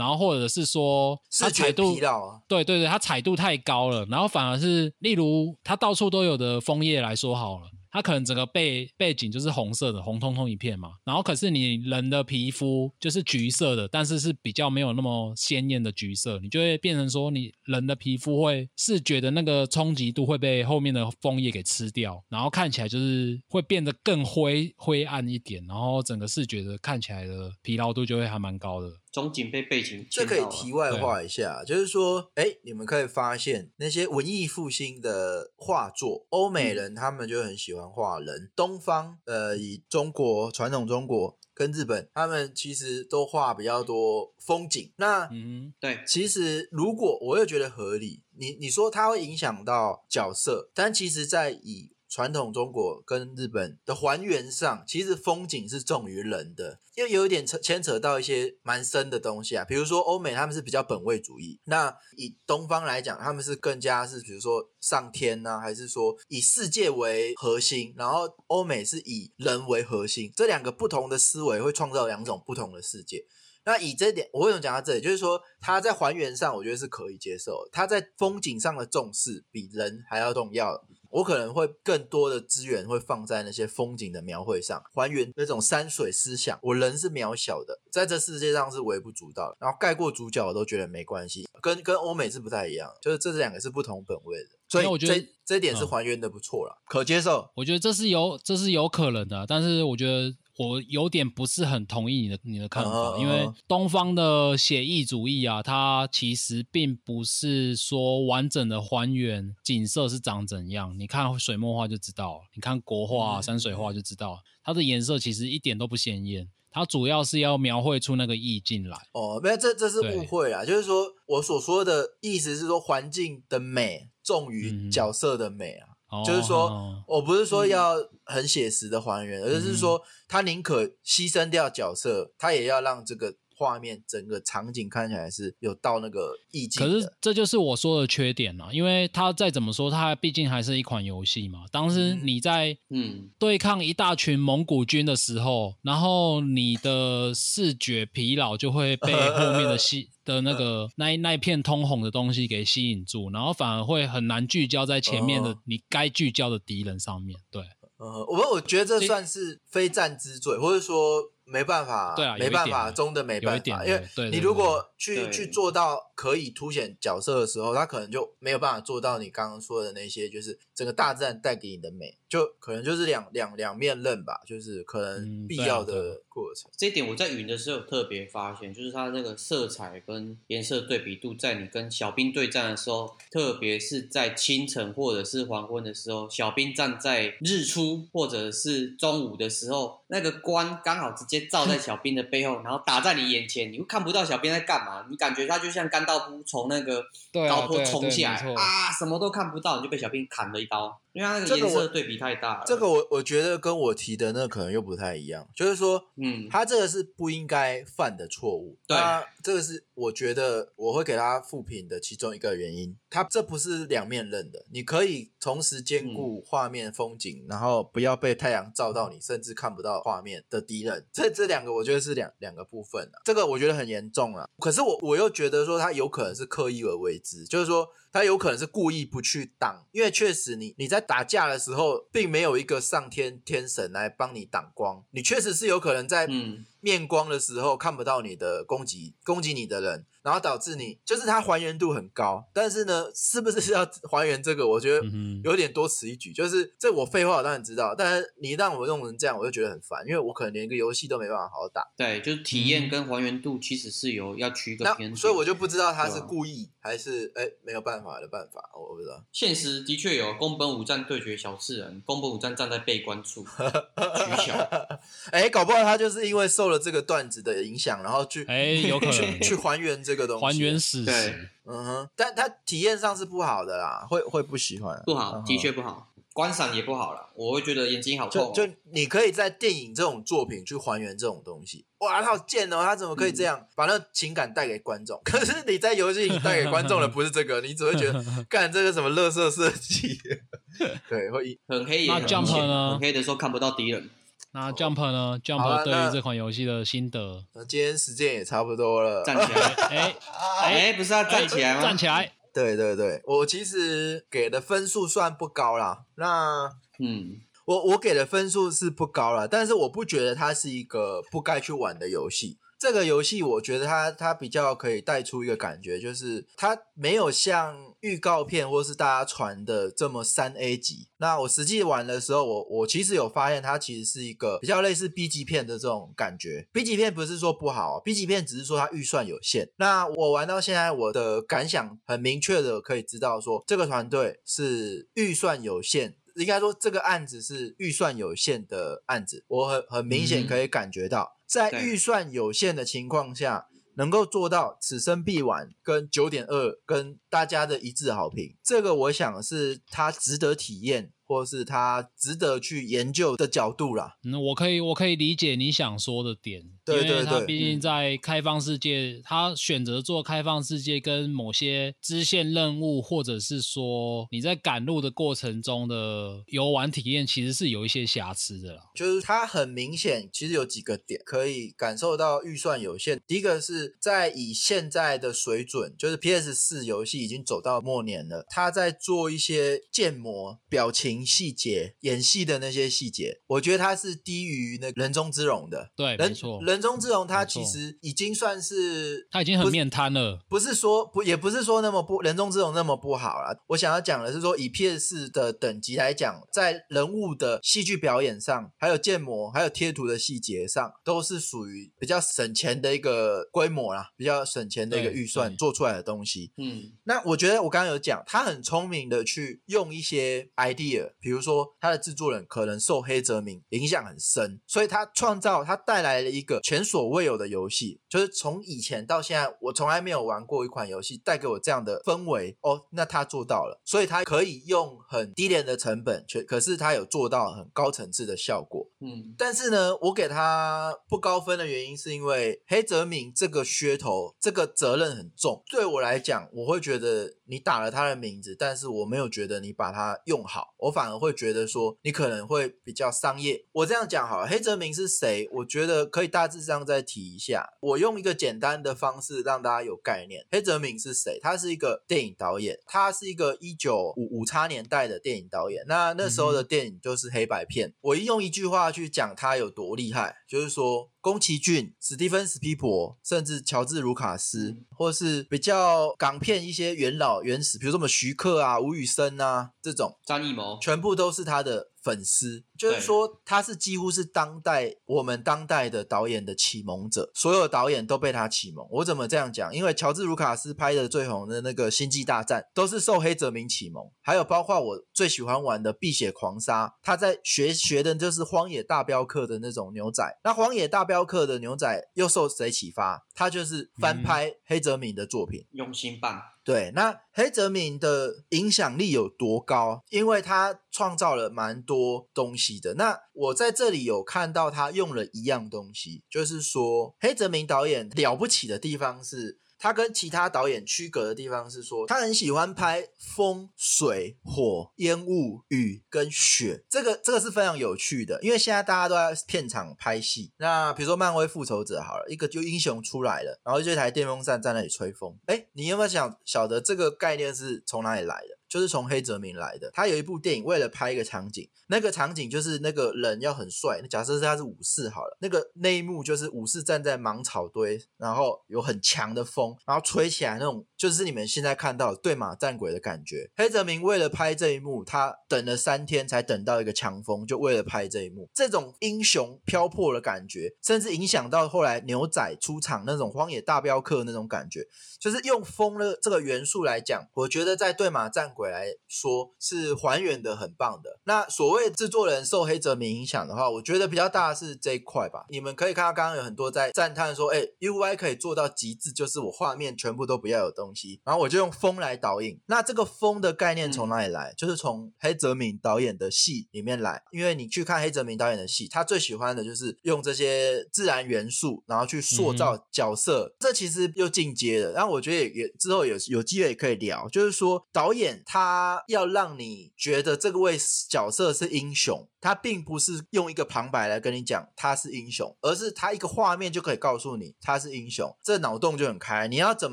然后或者是说它视觉彩度疲劳啊，对对对，它彩度太高了，然后反而是例如它到处都有的枫叶来说好了，它可能整个背背景就是红色的，红彤彤一片嘛，然后可是你人的皮肤就是橘色的，但是是比较没有那么鲜艳的橘色，你就会变成说你人的皮肤会视觉的那个冲击度会被后面的枫叶给吃掉，然后看起来就是会变得更灰灰暗一点，然后整个视觉的看起来的疲劳度就会还蛮高的。中景被背景这可以题外话一下，就是说，哎，你们可以发现那些文艺复兴的画作，欧美人他们就很喜欢画人，东方呃，以中国传统中国跟日本，他们其实都画比较多风景。那嗯对，其实如果我又觉得合理，你你说它会影响到角色，但其实在以传统中国跟日本的还原上，其实风景是重于人的，因为有一点扯牵扯到一些蛮深的东西啊。比如说欧美他们是比较本位主义，那以东方来讲，他们是更加是比如说上天呐、还是说以世界为核心，然后欧美是以人为核心，这两个不同的思维会创造两种不同的世界。那以这点，我为什么讲到这里？就是说，他在还原上，我觉得是可以接受它。在风景上的重视比人还要重要。我可能会更多的资源会放在那些风景的描绘上，还原那种山水思想。我人是渺小的，在这世界上是微不足道的。然后盖过主角，我都觉得没关系，跟跟欧美是不太一样，就是这两个是不同本位的。所以那我觉得这点是嗯还原的不错了，可接受。我觉得这是有这是有可能的，啊但是我觉得我有点不是很同意你的你的看法，因为东方的写意主义啊，它其实并不是说完整的还原景色是长怎样，你看水墨画就知道了，你看国画、山水画就知道，它的颜色其实一点都不鲜艳，它主要是要描绘出那个意境来。哦，没有，这这是误会啊！就是说我所说的意思是说，环境的美重于嗯角色的美啊。哦就是说哦我不是说嗯。要很写实的还原，而是说他宁可牺牲掉角色，他也要让这个画面整个场景看起来是有到那个意境。可是这就是我说的缺点啦，因为它再怎么说，它毕竟还是一款游戏嘛。当时嗯你在嗯，对抗一大群蒙古军的时候，然后你的视觉疲劳就会被后面的吸 (laughs) 的那个那一那一片通红的东西给吸引住，然后反而会很难聚焦在前面的哦你该聚焦的敌人上面。对，呃，我我觉得这这算是非战之罪，或者说没办法，对啊没办法一点啊中的没办法，因为你如果去去做到可以凸显角色的时候，他可能就没有办法做到你刚刚说的那些，就是整个大自然带给你的美，就可能就是两两两面刃吧，就是可能必要的过程。这一点我在云的时候有特别发现，就是它那个色彩跟颜色对比度，在你跟小兵对战的时候，特别是在清晨或者是黄昏的时候，小兵站在日出或者是中午的时候，那个光刚好直接照在小兵的背后，然后打在你眼前，你会看不到小兵在干嘛，你感觉他就像甘道夫从那个对高坡冲下来啊，什么都看不到，你就被小兵砍了一刀，因为它那个颜色对比太大了。这个我我觉得跟我提的那可能又不太一样，就是说，嗯，他这个是不应该犯的错误。对那这个是我觉得我会给他负评的其中一个原因。他这不是两面刃的，你可以同时兼顾画面、风景，然后不要被太阳照到你，甚至看不到画面的敌人。这这两个我觉得是两两个部分啊，这个我觉得很严重啊。可是我我又觉得说他有可能是刻意而为之，就是说他有可能是故意不去挡，因为确实你你在打架的时候，并没有一个上天天神来帮你挡光，你确实是有可能在嗯。面光的时候看不到你的攻击攻击你的人，然后导致你就是它还原度很高，但是呢，是不是要还原这个？我觉得嗯有点多此一举。就是这我废话我当然知道，但是你让我弄成这样，我就觉得很烦，因为我可能连一个游戏都没办法好好打。对，就是体验跟还原度其实是有要区一个偏那，所以我就不知道他是故意还是哎没有办法的办法，我不知道。现实的确有宫本武藏对决小次人，宫本武藏站在背关处取巧，(laughs) 哎，搞不好他就是因为受受了这个段子的影响，然后去哎，有可去能去还原这个东西，还原史实。嗯哼，但他体验上是不好的啦，会会不喜欢，不好，嗯的确不好，观赏也不好了。我会觉得眼睛好痛哦。就就你可以在电影这种作品去还原这种东西，哇，他好贱哦，他怎么可以这样、把那情感带给观众？(laughs) 可是你在游戏里带给观众的不是这个，你只会觉得 (laughs) 干这个什么乐色设计，(laughs) 对，会很黑很 Jump 呢很黑的时候看不到敌人。那 Jump 呢？Jump 对于这款游戏的心得？那今天时间也差不多了，站起来，(laughs) 哎哎，不是要站起来吗？站起来！对对对，我其实给的分数算不高啦，那。嗯，我我给的分数是不高啦，但是我不觉得它是一个不该去玩的游戏。这个游戏我觉得它它比较可以带出一个感觉，就是它没有像预告片或是大家传的这么三 A 级。那我实际玩的时候，我我其实有发现它其实是一个比较类似 B 级片的这种感觉。B 级片不是说不好，B 级片只是说它预算有限。那我玩到现在，我的感想很明确的可以知道说，这个团队是预算有限。应该说，这个案子是预算有限的案子，我很很明显可以感觉到，在预算有限的情况下，能够做到此生必玩跟九点二跟大家的一致好评，这个我想是它值得体验，或是它值得去研究的角度啦。嗯，我可以，我可以理解你想说的点，对对对它毕竟嗯在开放世界，它选择做开放世界，跟某些支线任务，或者是说你在赶路的过程中的游玩体验，其实是有一些瑕疵的啦。就是它很明显，其实有几个点可以感受到预算有限。第一个是在以现在的水准，就是 PS 四游戏已经走到末年了，它在做一些建模、表情细节、演戏的那些细节，我觉得他是低于那人中之龙的。对，没人错，人中之龙他其实已经算是他已经很面瘫了。不是说不，也不是说那么不人中之龙那么不好了。我想要讲的是说，以 PS 的等级来讲，在人物的戏剧表演上，还有建模，还有贴图的细节上，都是属于比较省钱的一个规模啦，比较省钱的一个预算做出来的东西。嗯，那我觉得我刚刚有讲，他很聪明的去用一些 idea，比如说他的制作人可能受黑泽明影响很深，所以他创造他带来了一个前所未有的游戏，就是从以前到现在，我从来没有玩过一款游戏带给我这样的氛围哦。那他做到了，所以他可以用很低廉的成本，却可是他有做到很高层次的效果。嗯，但是呢，我给他不高分的原因是因为黑泽明这个噱头，这个责任很重。对我来讲，我会觉得你打了他的名字，但是我没有觉得你把它用好，我反而会觉得说你可能会比较商业。我这样讲好了，黑泽明是谁？我觉得可以大致上再提一下。我用一个简单的方式让大家有概念。黑泽明是谁？他是一个电影导演，他是一个一九五五叉年代的电影导演。那那时候的电影就是黑白片。我一用一句话去讲他有多厉害，就是说。宫崎骏、史蒂芬·史皮伯，甚至乔治·卢卡斯，嗯或是比较港片一些元老原始，比如说什么徐克啊、吴宇森啊这种，张艺谋，全部都是他的粉丝，就是说他是几乎是当代我们当代的导演的启蒙者，所有导演都被他启蒙。我怎么这样讲？因为乔治·卢卡斯拍的最红的那个《星际大战》都是受黑泽明启蒙，还有包括我最喜欢玩的《碧血狂杀》，他在学学的就是《荒野大镖客》的那种牛仔。那《荒野大镖客》的牛仔又受谁启发？他就是翻拍黑泽明的作品。用心棒，对，那黑泽明的影响力有多高？因为他创造了蛮多东西的。那我在这里有看到他用了一样东西，就是说黑泽明导演了不起的地方是。他跟其他导演区隔的地方是说，他很喜欢拍风、水、火、烟雾、雨跟雪，这个这个是非常有趣的。因为现在大家都在片场拍戏，那比如说漫威复仇者好了，一个就英雄出来了，然后就一台电风扇在那里吹风。哎，你有没有想晓得这个概念是从哪里来的？就是从黑泽明来的。他有一部电影，为了拍一个场景，那个场景就是那个人要很帅。假设是他是武士好了，那个那一幕就是武士站在芒草堆，然后有很强的风，然后吹起来那种，就是你们现在看到对马战鬼的感觉。黑泽明为了拍这一幕，他等了三天才等到一个强风，就为了拍这一幕。这种英雄飘泊的感觉，甚至影响到后来牛仔出场那种荒野大镖客那种感觉，就是用风的这个元素来讲，我觉得在对马战鬼。鬼》来说是还原的很棒的。那所谓制作人受黑泽明影响的话，我觉得比较大的是这一块吧。你们可以看到刚刚有很多在赞叹说，哎，UI 可以做到极致，就是我画面全部都不要有东西，然后我就用风来导引。那这个风的概念从哪里来？就是从黑泽明导演的戏里面来。因为你去看黑泽明导演的戏，他最喜欢的就是用这些自然元素，然后去塑造角色。这其实又进阶了。然后我觉得也也之后有有机会也可以聊，就是说导演他要让你觉得这个位角色是英雄，他并不是用一个旁白来跟你讲他是英雄，而是他一个画面就可以告诉你他是英雄。这脑洞就很开，你要怎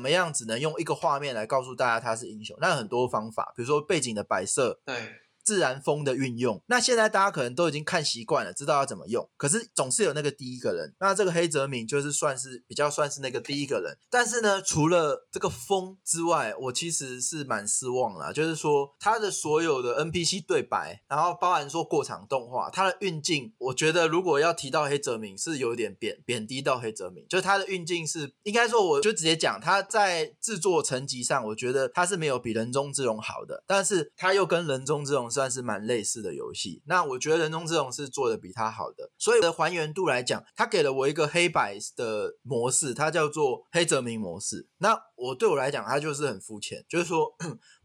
么样只能用一个画面来告诉大家他是英雄？那很多方法，比如说背景的摆设，对。自然风的运用，那现在大家可能都已经看习惯了，知道要怎么用。可是总是有那个第一个人，那这个黑泽明就是算是比较算是那个第一个人。但是呢，除了这个风之外，我其实是蛮失望了。就是说他的所有的 NPC 对白，然后包含说过场动画，他的运镜，我觉得如果要提到黑泽明，是有点贬贬低到黑泽明。就是他的运镜是应该说，我就直接讲他在制作层级上，我觉得他是没有比人中之龙好的，但是他又跟人中之龙是。算是蛮类似的游戏，那我觉得人中之龙是做的比它好的，所以的还原度来讲，它给了我一个黑白的模式，它叫做黑泽明模式。那我对我来讲，它就是很肤浅，就是说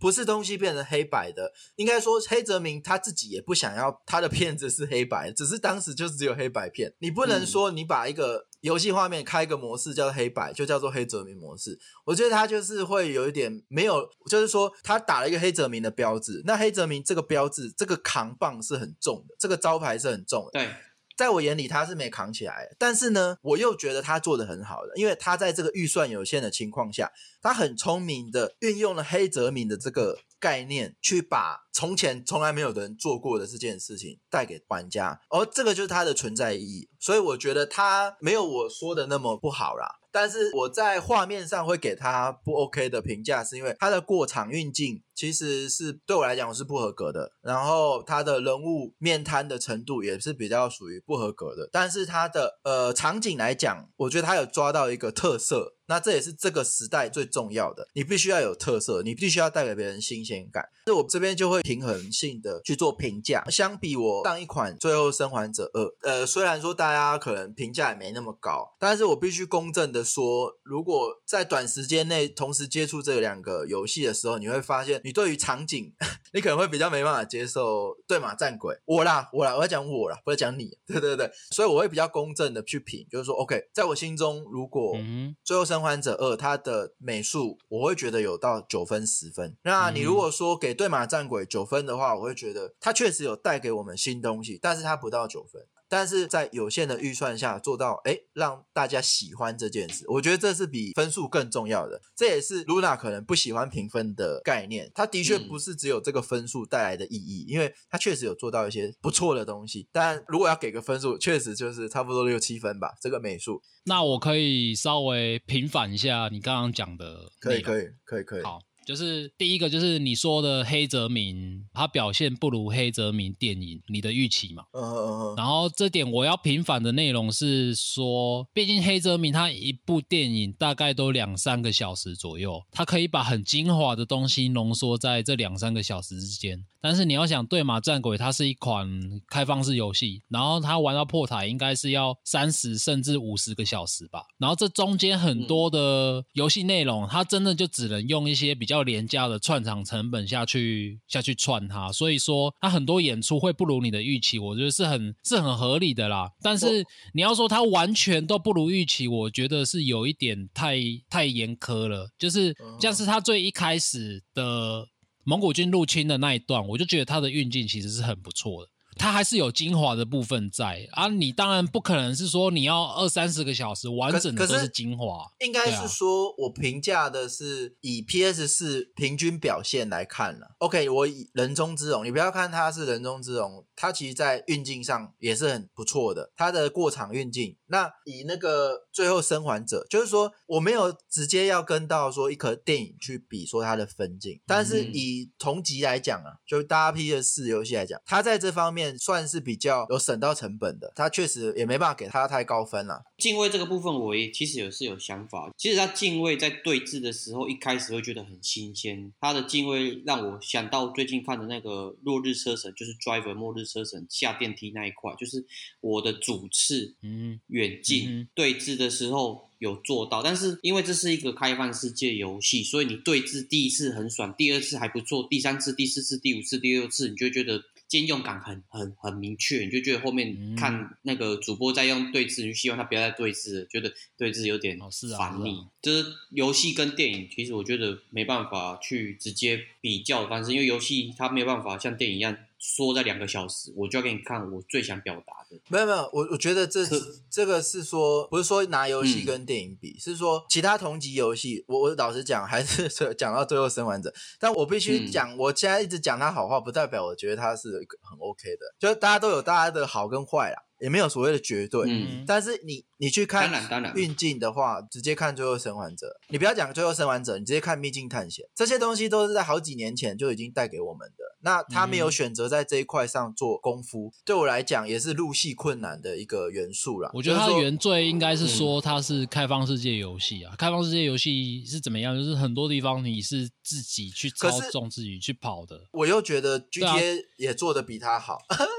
不是东西变成黑白的，应该说黑泽明他自己也不想要他的片子是黑白，只是当时就是只有黑白片，你不能说你把一个。游戏画面开一个模式叫黑白，就叫做黑泽明模式。我觉得他就是会有一点没有，就是说他打了一个黑泽明的标志。那黑泽明这个标志，这个扛棒是很重的，这个招牌是很重的。对。在我眼里，他是没扛起来，但是呢，我又觉得他做的很好的，因为他在这个预算有限的情况下，他很聪明的运用了黑泽明的这个概念，去把从前从来没有人做过的这件事情带给玩家，而这个就是它的存在意义。所以我觉得他没有我说的那么不好啦。但是我在画面上会给他不 OK 的评价，是因为他的过场运镜其实是对我来讲我是不合格的，然后他的人物面瘫的程度也是比较属于不合格的。但是他的呃场景来讲，我觉得他有抓到一个特色。那这也是这个时代最重要的，你必须要有特色，你必须要带给别人新鲜感。那我这边就会平衡性的去做评价。相比我上一款《最后生还者二》，呃，虽然说大家可能评价也没那么高，但是我必须公正的说，如果在短时间内同时接触这两个游戏的时候，你会发现，你对于场景，(laughs) 你可能会比较没办法接受《对马战鬼》。我啦，我啦，我要讲我啦，不要讲你。对对对，所以我会比较公正的去评，就是说，OK，在我心中，如果《最后生还者二》它的美术，我会觉得有到九分十分。那你如果说给对马战鬼九分的话，我会觉得它确实有带给我们新东西，但是它不到九分。但是在有限的预算下做到，哎，让大家喜欢这件事，我觉得这是比分数更重要的。这也是 Luna 可能不喜欢评分的概念。它的确不是只有这个分数带来的意义，因为它确实有做到一些不错的东西。但如果要给个分数，确实就是差不多六七分吧。这个美术，那我可以稍微平反一下你刚刚讲的，可以，可以，可以，可以。好。就是第一个，就是你说的黑泽明，他表现不如黑泽明电影你的预期嘛。嗯嗯嗯。然后这点我要平反的内容是说，毕竟黑泽明他一部电影大概都两三个小时左右，他可以把很精华的东西浓缩在这两三个小时之间。但是你要想，对马战鬼它是一款开放式游戏，然后他玩到破台应该是要三十甚至五十个小时吧。然后这中间很多的游戏内容，它真的就只能用一些比较廉价的串场成本下去下去串它。所以说，它很多演出会不如你的预期，我觉得是很是很合理的啦。但是你要说它完全都不如预期，我觉得是有一点太太严苛了。就是像是它最一开始的。蒙古军入侵的那一段，我就觉得它的运镜其实是很不错的，它还是有精华的部分在啊。你当然不可能是说你要二三十个小时完整的都是精华，应该是说我评价的是以 PS 四平均表现来看了。OK，我以人中之龙，你不要看它是人中之龙它其实在运镜上也是很不错的，它的过场运镜。那以那个最后生还者，就是说我没有直接要跟到说一颗电影去比说它的分镜，但是嗯以同级来讲啊，就大 P 的四游戏来讲，它在这方面算是比较有省到成本的，它确实也没办法给它太高分了。敬畏这个部分，我也其实也是有想法。其实他敬畏在对峙的时候，一开始会觉得很新鲜。他的敬畏让我想到最近看的那个《落日车神》，就是 Driver 末日车神下电梯那一块，就是我的主次嗯远近、对峙的时候有做到，但是因为这是一个开放世界游戏，所以你对峙第一次很爽，第二次还不错，第三次、第四次、第五次、第六次，你就觉得兼用感很很很明确，你就觉得后面嗯看那个主播在用对峙，就希望他不要再对峙了，觉得对峙有点哦是啊烦腻。是啊就是游戏跟电影，其实我觉得没办法去直接比较但是，因为游戏它没有办法像电影一样缩在两个小时，我就要给你看我最想表达的。没有没有，我我觉得这这个是说，不是说拿游戏嗯跟电影比，是说其他同级游戏，我我老实讲，还是 (laughs) 讲到最后生还者，但我必须嗯讲，我现在一直讲他好话，不代表我觉得他是一个很 OK 的，就是大家都有大家的好跟坏啦，也没有所谓的绝对。嗯，但是你你去看当然当然运镜的话，直接看《最后生还者》，你不要讲《最后生还者》，你直接看《秘境探险》，这些东西都是在好几年前就已经带给我们的。那他没有嗯选择在这一块上做功夫，对我来讲也是入戏困难的一个元素啦。我觉得他的原罪应该是说它是开放世界游戏啊。开放世界游戏是怎么样？就是很多地方你是自己去操纵、自己去跑的。我又觉得 GTA 也做的比他好，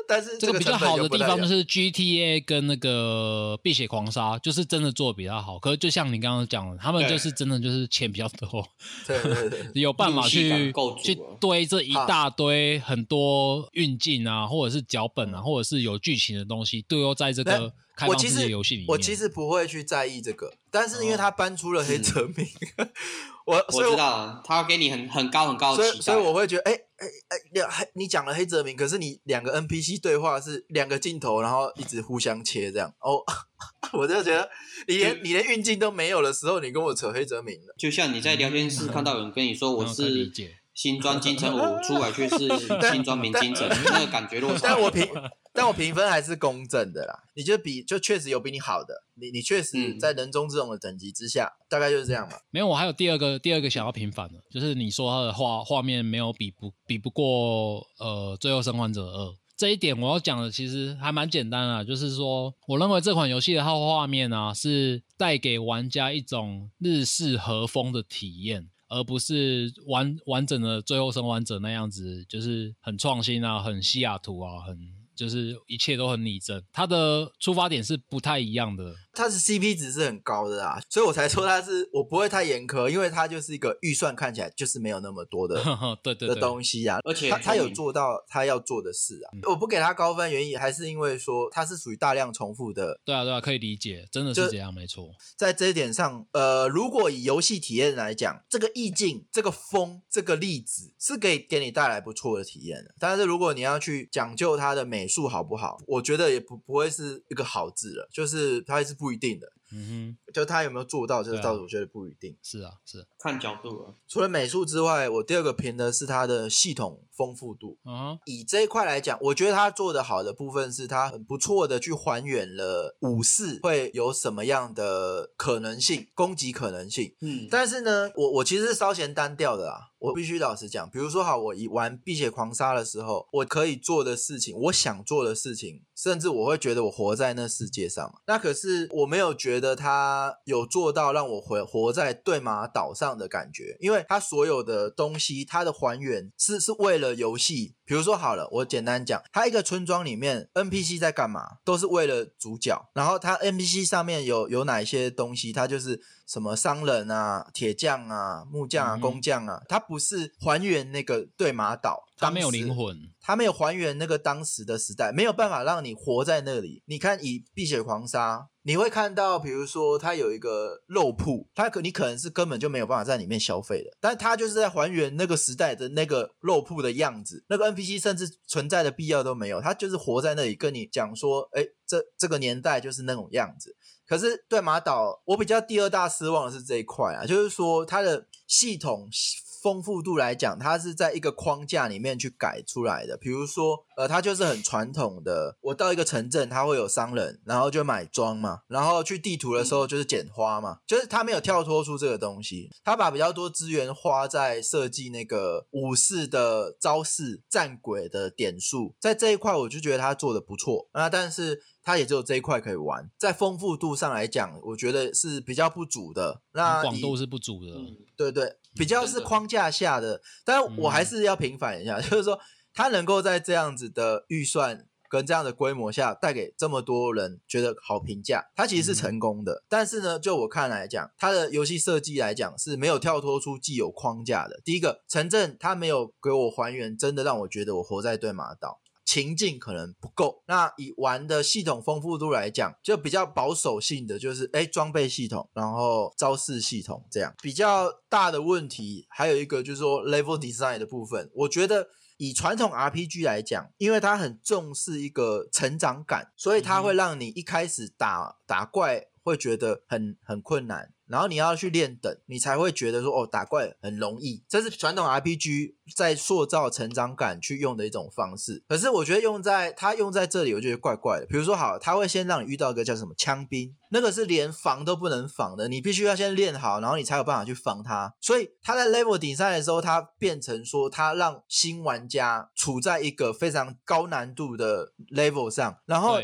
但是这个比较好的地方就是 GTA 跟那个碧血狂杀，就是真的做的比较好。可是就像你刚刚讲的，他们就是真的就是钱比较多，对对对，有办法去去堆这一大堆很多运镜啊，或者是脚本啊，或者是有剧情的东西，都要在这个开放世界我其实游戏里面。我其实不会去在意这个，但是因为哦。他搬出了黑泽明，(laughs) 我所我以知道，他要给你很很高很高的期待。以所以我会觉得，哎哎哎，两黑你讲了黑泽明，可是你两个 NPC 对话是两个镜头，然后一直互相切这样，哦，(laughs) 我就觉得你连你连运镜都没有的时候，你跟我扯黑泽明了，就像你在聊天室看到有人跟你说我是解新庄金城武，出来却是新庄明金城，(laughs) 那个感觉落差。但我评但我评分还是公正的啦，你就比就确实有比你好的，你你确实嗯在人中之龙的等级之下，大概就是这样吧。没有，我还有第二个第二个想要平反的，就是你说他的画画面没有比不比不过呃《最后生还者二》这一点，我要讲的其实还蛮简单啊，就是说我认为这款游戏的画画面啊是带给玩家一种日式和风的体验。而不是完完整的《最后生还者》那样子，就是很创新啊，很西雅图啊，很就是一切都很拟真。它的出发点是不太一样的。它的 CP 值是很高的啊，所以我才说它是我不会太严苛，因为它就是一个预算看起来就是没有那么多的 (laughs) 的对对的，东西啊，而且他他有做到他要做的事啊。我不给他高分原因还是因为说它是属于大量重复的，对啊对啊，可以理解，真的就是这样，没错。在这一点上，呃，如果以游戏体验来讲，这个意境、这个风、这个例子是可以给你带来不错的体验的。但是如果你要去讲究它的美术好不好，我觉得也不不会是一个好字了，就是它还是不一定的。嗯哼就他有没有做到，这个对啊倒是我觉得不一定。哼，是啊是，看角度了，除了美术之外，我第二个评的是它的系统丰富度。嗯、以这一块来讲，我觉得他做的好的部分是他很不错的去还原了武士会有什么样的可能性，攻击可能性。嗯，但是呢，我我其实是稍嫌单调的啦。我必须老实讲，比如说好，我以玩碧血狂杀的时候，我可以做的事情，我想做的事情，甚至我会觉得我活在那世界上嘛。那可是我没有觉得他有做到让我活活在对马岛上的感觉，因为它所有的东西，它的还原是是为了游戏。比如说好了，我简单讲，它一个村庄里面 NPC 在干嘛，都是为了主角。然后它 NPC 上面有有哪一些东西，它就是什么商人啊、铁匠啊、木匠啊、嗯工匠啊，它不是还原那个对马岛，它没有灵魂。它没有还原那个当时的时代，没有办法让你活在那里。你看，以碧血狂杀，你会看到，比如说它有一个肉铺，它可你可能是根本就没有办法在里面消费的，但它就是在还原那个时代的那个肉铺的样子，那个 NPC 甚至存在的必要都没有，它就是活在那里跟你讲说，哎，这这个年代就是那种样子。可是对马岛，我比较第二大失望的是这一块啊，就是说它的系统丰富度来讲，它是在一个框架里面去改出来的。比如说，呃，它就是很传统的，我到一个城镇，它会有商人，然后就买装嘛，然后去地图的时候就是捡花嘛，就是它没有跳脱出这个东西，它把比较多资源花在设计那个武士的招式、战鬼的点数，在这一块我就觉得它做的不错那，但是。它也只有这一块可以玩，在丰富度上来讲，我觉得是比较不足的。那广度是不足的，对对，比较是框架下的。但我还是要平反一下，(laughs) 就是说它能够在这样子的预算跟这样的规模下带给这么多人觉得好评价，它其实是成功的。但是呢，就我看来讲，它的游戏设计来讲是没有跳脱出既有框架的。第一个，城镇它没有给我还原，真的让我觉得我活在对马岛。情境可能不够，那以玩的系统丰富度来讲，就比较保守性的，就是哎装备系统，然后招式系统这样比较大的问题。还有一个就是说 level design 的部分，我觉得以传统 RPG 来讲，因为它很重视一个成长感，所以它会让你一开始打打怪会觉得很很困难。然后你要去练等，你才会觉得说哦，打怪很容易。这是传统 RPG 在塑造成长感去用的一种方式。可是我觉得用在它用在这里，我觉得怪怪的。比如说，好，他会先让你遇到一个叫什么枪兵，那个是连防都不能防的，你必须要先练好，然后你才有办法去防他。所以他在 level 顶上的时候，他变成说他让新玩家处在一个非常高难度的 level 上，然后。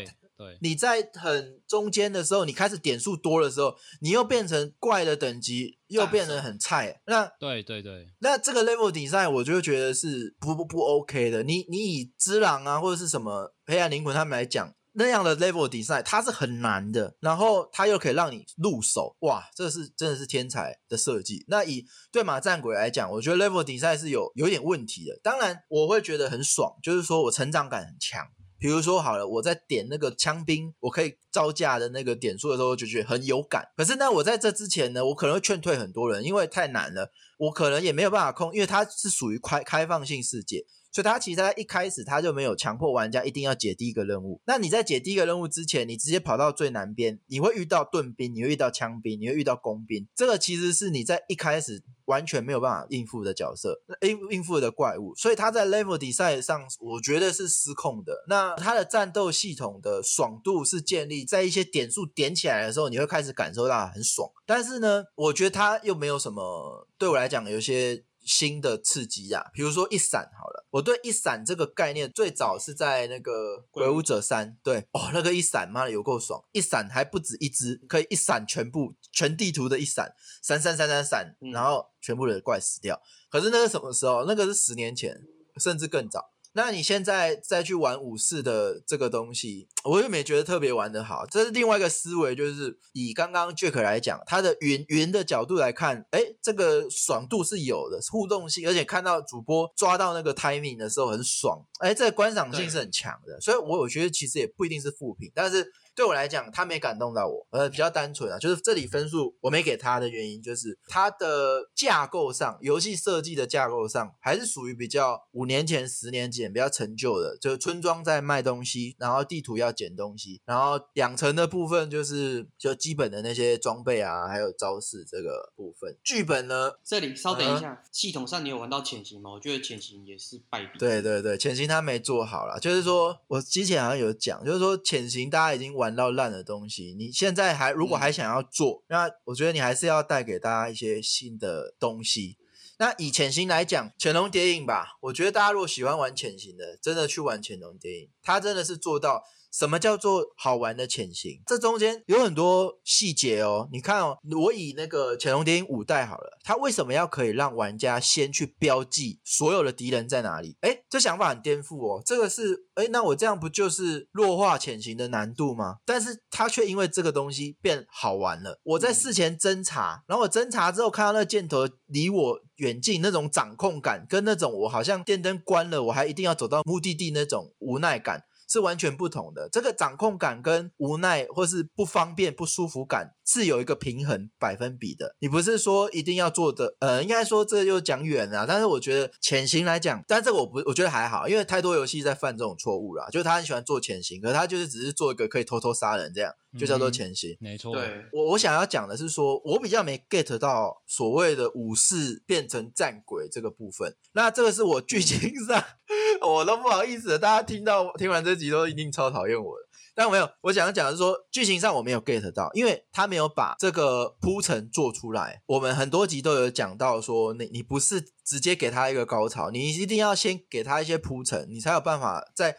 你在很中间的时候，你开始点数多的时候，你又变成怪的等级，又变得很菜。那对对对，那这个 level 比赛，我就觉得是不不不 OK 的。你你以之狼啊，或者是什么黑暗灵魂他们来讲，那样的 level 比赛，它是很难的。然后它又可以让你入手，哇，这是真的是天才的设计。那以对马战鬼来讲，我觉得 level 比赛是有有点问题的。当然，我会觉得很爽，就是说我成长感很强。比如说好了，我在点那个枪兵，我可以招架的那个点数的时候，就觉得很有感。可是呢，我在这之前呢，我可能会劝退很多人，因为太难了，我可能也没有办法控，因为它是属于开开放性世界，所以他其实它一开始他就没有强迫玩家一定要解第一个任务。那你在解第一个任务之前，你直接跑到最南边，你会遇到盾兵，你会遇到枪兵，你会遇到工兵，这个其实是你在一开始。完全没有办法应付的角色，应应付的怪物，所以他在 level 比赛上，我觉得是失控的。那他的战斗系统的爽度是建立在一些点数点起来的时候，你会开始感受到很爽。但是呢，我觉得他又没有什么对我来讲有些。新的刺激啊，比如说一闪好了，我对一闪这个概念最早是在那个鬼武者三，对哦，那个一闪妈的有够爽，一闪还不止一只，可以一闪全部全地图的一闪，闪闪闪闪闪，然后全部的怪死掉。可是那个什么时候？那个是十年前，甚至更早。那你现在再去玩武士的这个东西，我又没觉得特别玩的好。这是另外一个思维，就是以刚刚 Jack 来讲，他的云云的角度来看，哎，这个爽度是有的，互动性，而且看到主播抓到那个 timing 的时候很爽，哎，这个观赏性是很强的。所以，我我觉得其实也不一定是负评，但是。对我来讲，他没感动到我，呃，比较单纯啊，就是这里分数我没给他的原因，就是它的架构上，游戏设计的架构上，还是属于比较五年前、十年前比较陈旧的，就是村庄在卖东西，然后地图要捡东西，然后养成的部分就是就基本的那些装备啊，还有招式这个部分。剧本呢？这里稍等一下，系统上你有玩到潜行吗？我觉得潜行也是败笔。对对对，潜行他没做好了，就是说我之前好像有讲，就是说潜行大家已经。玩到烂的东西，你现在还如果还想要做，那我觉得你还是要带给大家一些新的东西。那以潜行来讲，潜龙谍影吧，我觉得大家如果喜欢玩潜行的，真的去玩潜龙谍影，它真的是做到。什么叫做好玩的潜行？这中间有很多细节哦。你看哦，我以那个《潜龙谍影》五代好了，它为什么要可以让玩家先去标记所有的敌人在哪里？哎，这想法很颠覆哦。这个是哎，那我这样不就是弱化潜行的难度吗？但是它却因为这个东西变好玩了。我在事前侦查，然后我侦查之后看到那箭头离我远近，那种掌控感跟那种我好像电灯关了，我还一定要走到目的地那种无奈感。是完全不同的，这个掌控感跟无奈或是不方便、不舒服感是有一个平衡百分比的。你不是说一定要做的，呃，应该说这又讲远了。但是我觉得潜行来讲，但这个我不，我觉得还好，因为太多游戏在犯这种错误了，就是他很喜欢做潜行，可他就是只是做一个可以偷偷杀人这样。就叫做嗯潜行。没错，对，我我想要讲的是说，我比较没 get 到所谓的武士变成战鬼这个部分。那这个是我剧情上 (laughs) 我都不好意思了，大家听到听完这集都一定超讨厌我的。但我没有，我想要讲的是说，剧情上我没有 get 到，因为他没有把这个铺陈做出来。我们很多集都有讲到说，你你不是直接给他一个高潮，你一定要先给他一些铺陈，你才有办法在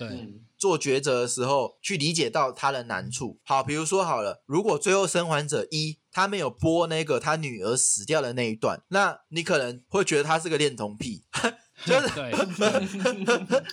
做抉择的时候去理解到他的难处。好，比如说好了，如果最后生还者一他没有播那个他女儿死掉的那一段，那你可能会觉得他是个恋童癖，(laughs) (laughs) 就是对，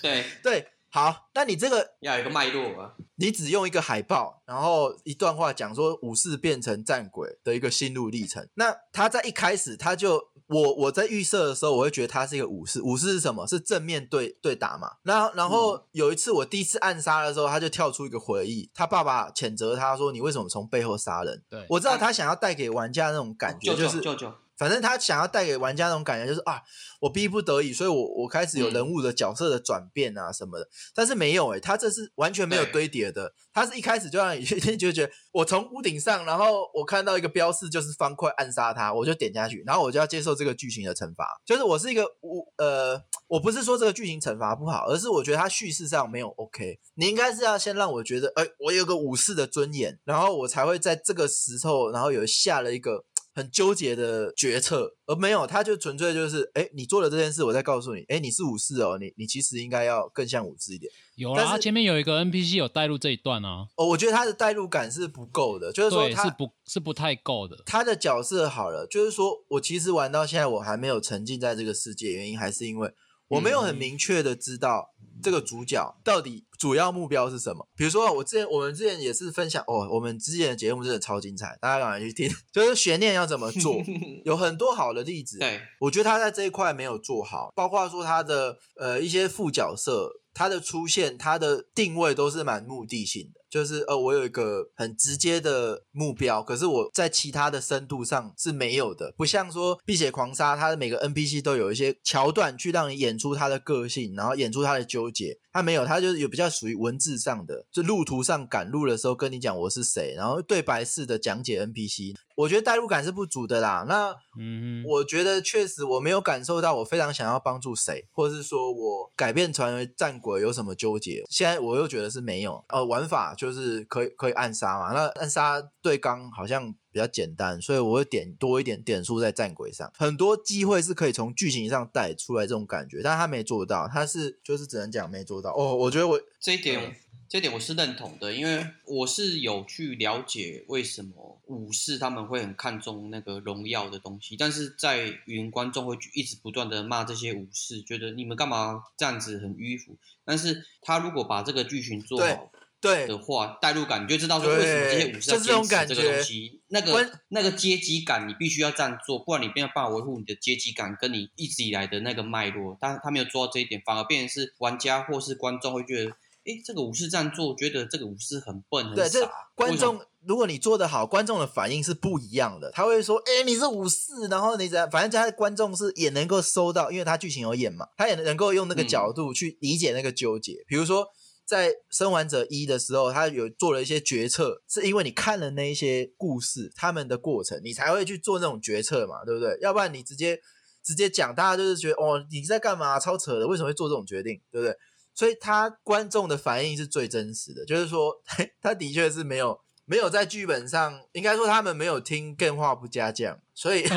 (laughs) 对，对。好，那你这个要有一个脉络啊。你只用一个海报，然后一段话讲说武士变成战鬼的一个心路历程。那他在一开始他就我我在预设的时候，我会觉得他是一个武士。武士是什么？是正面对对打嘛。那然后有一次我第一次暗杀的时候，他就跳出一个回忆，他爸爸谴责他说：“你为什么从背后杀人？”对我知道他想要带给玩家那种感觉，就是舅舅舅，反正他想要带给玩家那种感觉，就是啊，我逼不得已，所以我我开始有人物的角色的转变啊什么的。但是没有诶、他这是完全没有堆叠的，他是一开始就让你就觉得我从屋顶上，然后我看到一个标示就是方块暗杀他，我就点下去，然后我就要接受这个剧情的惩罚。就是我是一个武呃，我不是说这个剧情惩罚不好，而是我觉得它叙事上没有 OK。你应该是要先让我觉得，哎、我有个武士的尊严，然后我才会在这个时候，然后有下了一个。很纠结的决策，而没有，他就纯粹就是，哎，你做了这件事，我再告诉你，哎，你是武士哦，你你其实应该要更像武士一点。有啦，但他前面有一个 NPC 有带入这一段啊，哦，我觉得他的代入感是不够的，就是说，他是不是不太够的，他的角色好了，就是说我其实玩到现在，我还没有沉浸在这个世界，原因还是因为我没有很嗯明确的知道这个主角到底主要目标是什么。比如说，我之前我们之前也是分享哦，我们之前的节目真的超精彩，大家赶快去听，(laughs) 就是悬念要怎么做，(laughs) 有很多好的例子。对，我觉得他在这一块没有做好，包括说他的呃一些副角色，他的出现，他的定位都是蛮目的性的，就是呃我有一个很直接的目标，可是我在其他的深度上是没有的，不像说《碧血狂杀》，它的每个 NPC 都有一些桥段去让你演出他的个性，然后演出他的纠结，他没有，他就是有比较属于文字上的，就路途上赶路的时候跟你讲我是谁，然后对白式的讲解 NPC，我觉得代入感是不足的啦。那嗯，我觉得确实我没有感受到我非常想要帮助谁，或者是说我改变成为战鬼有什么纠结。现在我又觉得是没有。呃，玩法就是可以可以暗杀嘛，那暗杀对刚好像比较简单，所以我会点多一点点数在战鬼上。很多机会是可以从剧情上带出来这种感觉，但他没做到，他是就是只能讲没做到。哦，我觉得我这一点，这一点我是认同的，因为我是有去了解为什么武士他们会很看重那个荣耀的东西，但是在云观众会一直不断的骂这些武士，觉得你们干嘛这样子很迂腐。但是他如果把这个剧情做好对的话，代入感你就知道说为什么这些武士要就是这种坚持这个感觉东西，那关个那个阶级感你必须要这样做，不然你没有办法维护你的阶级感跟你一直以来的那个脉络。但是他没有做到这一点，反而变成是玩家或是观众会觉得，诶，这个武士这样做，觉得这个武士很笨很对这傻。观众，如果你做得好，观众的反应是不一样的。他会说：“哎、你是武士。”然后你怎样？反正他的观众是也能够收到，因为他剧情有演嘛，他也能够用那个嗯角度去理解那个纠结。比如说，在《生还者一》的时候，他有做了一些决策，是因为你看了那一些故事，他们的过程，你才会去做那种决策嘛，对不对？要不然你直接直接讲，大家就是觉得哦，你在干嘛？超扯的，为什么会做这种决定？对不对？所以他观众的反应是最真实的，就是说 (laughs) 他的确是没有没有在剧本上，应该说他们没有听更话不加酱，所以，(laughs)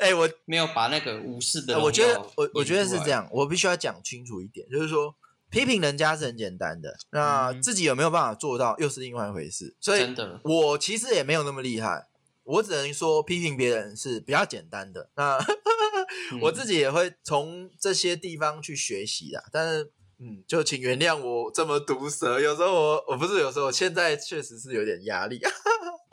哎、我没有把那个武士的呃我觉得我我觉得是这，样，我必须要讲清楚一点，就是说批评人家是很简单的，那嗯自己有没有办法做到又是另外一回事。所以我其实也没有那么厉害，我只能说批评别人是比较简单的。那 (laughs) 我自己也会从这些地方去学习的，但是。嗯，就请原谅我这么毒舌，有时候我我不是有时候，现在确实是有点压力。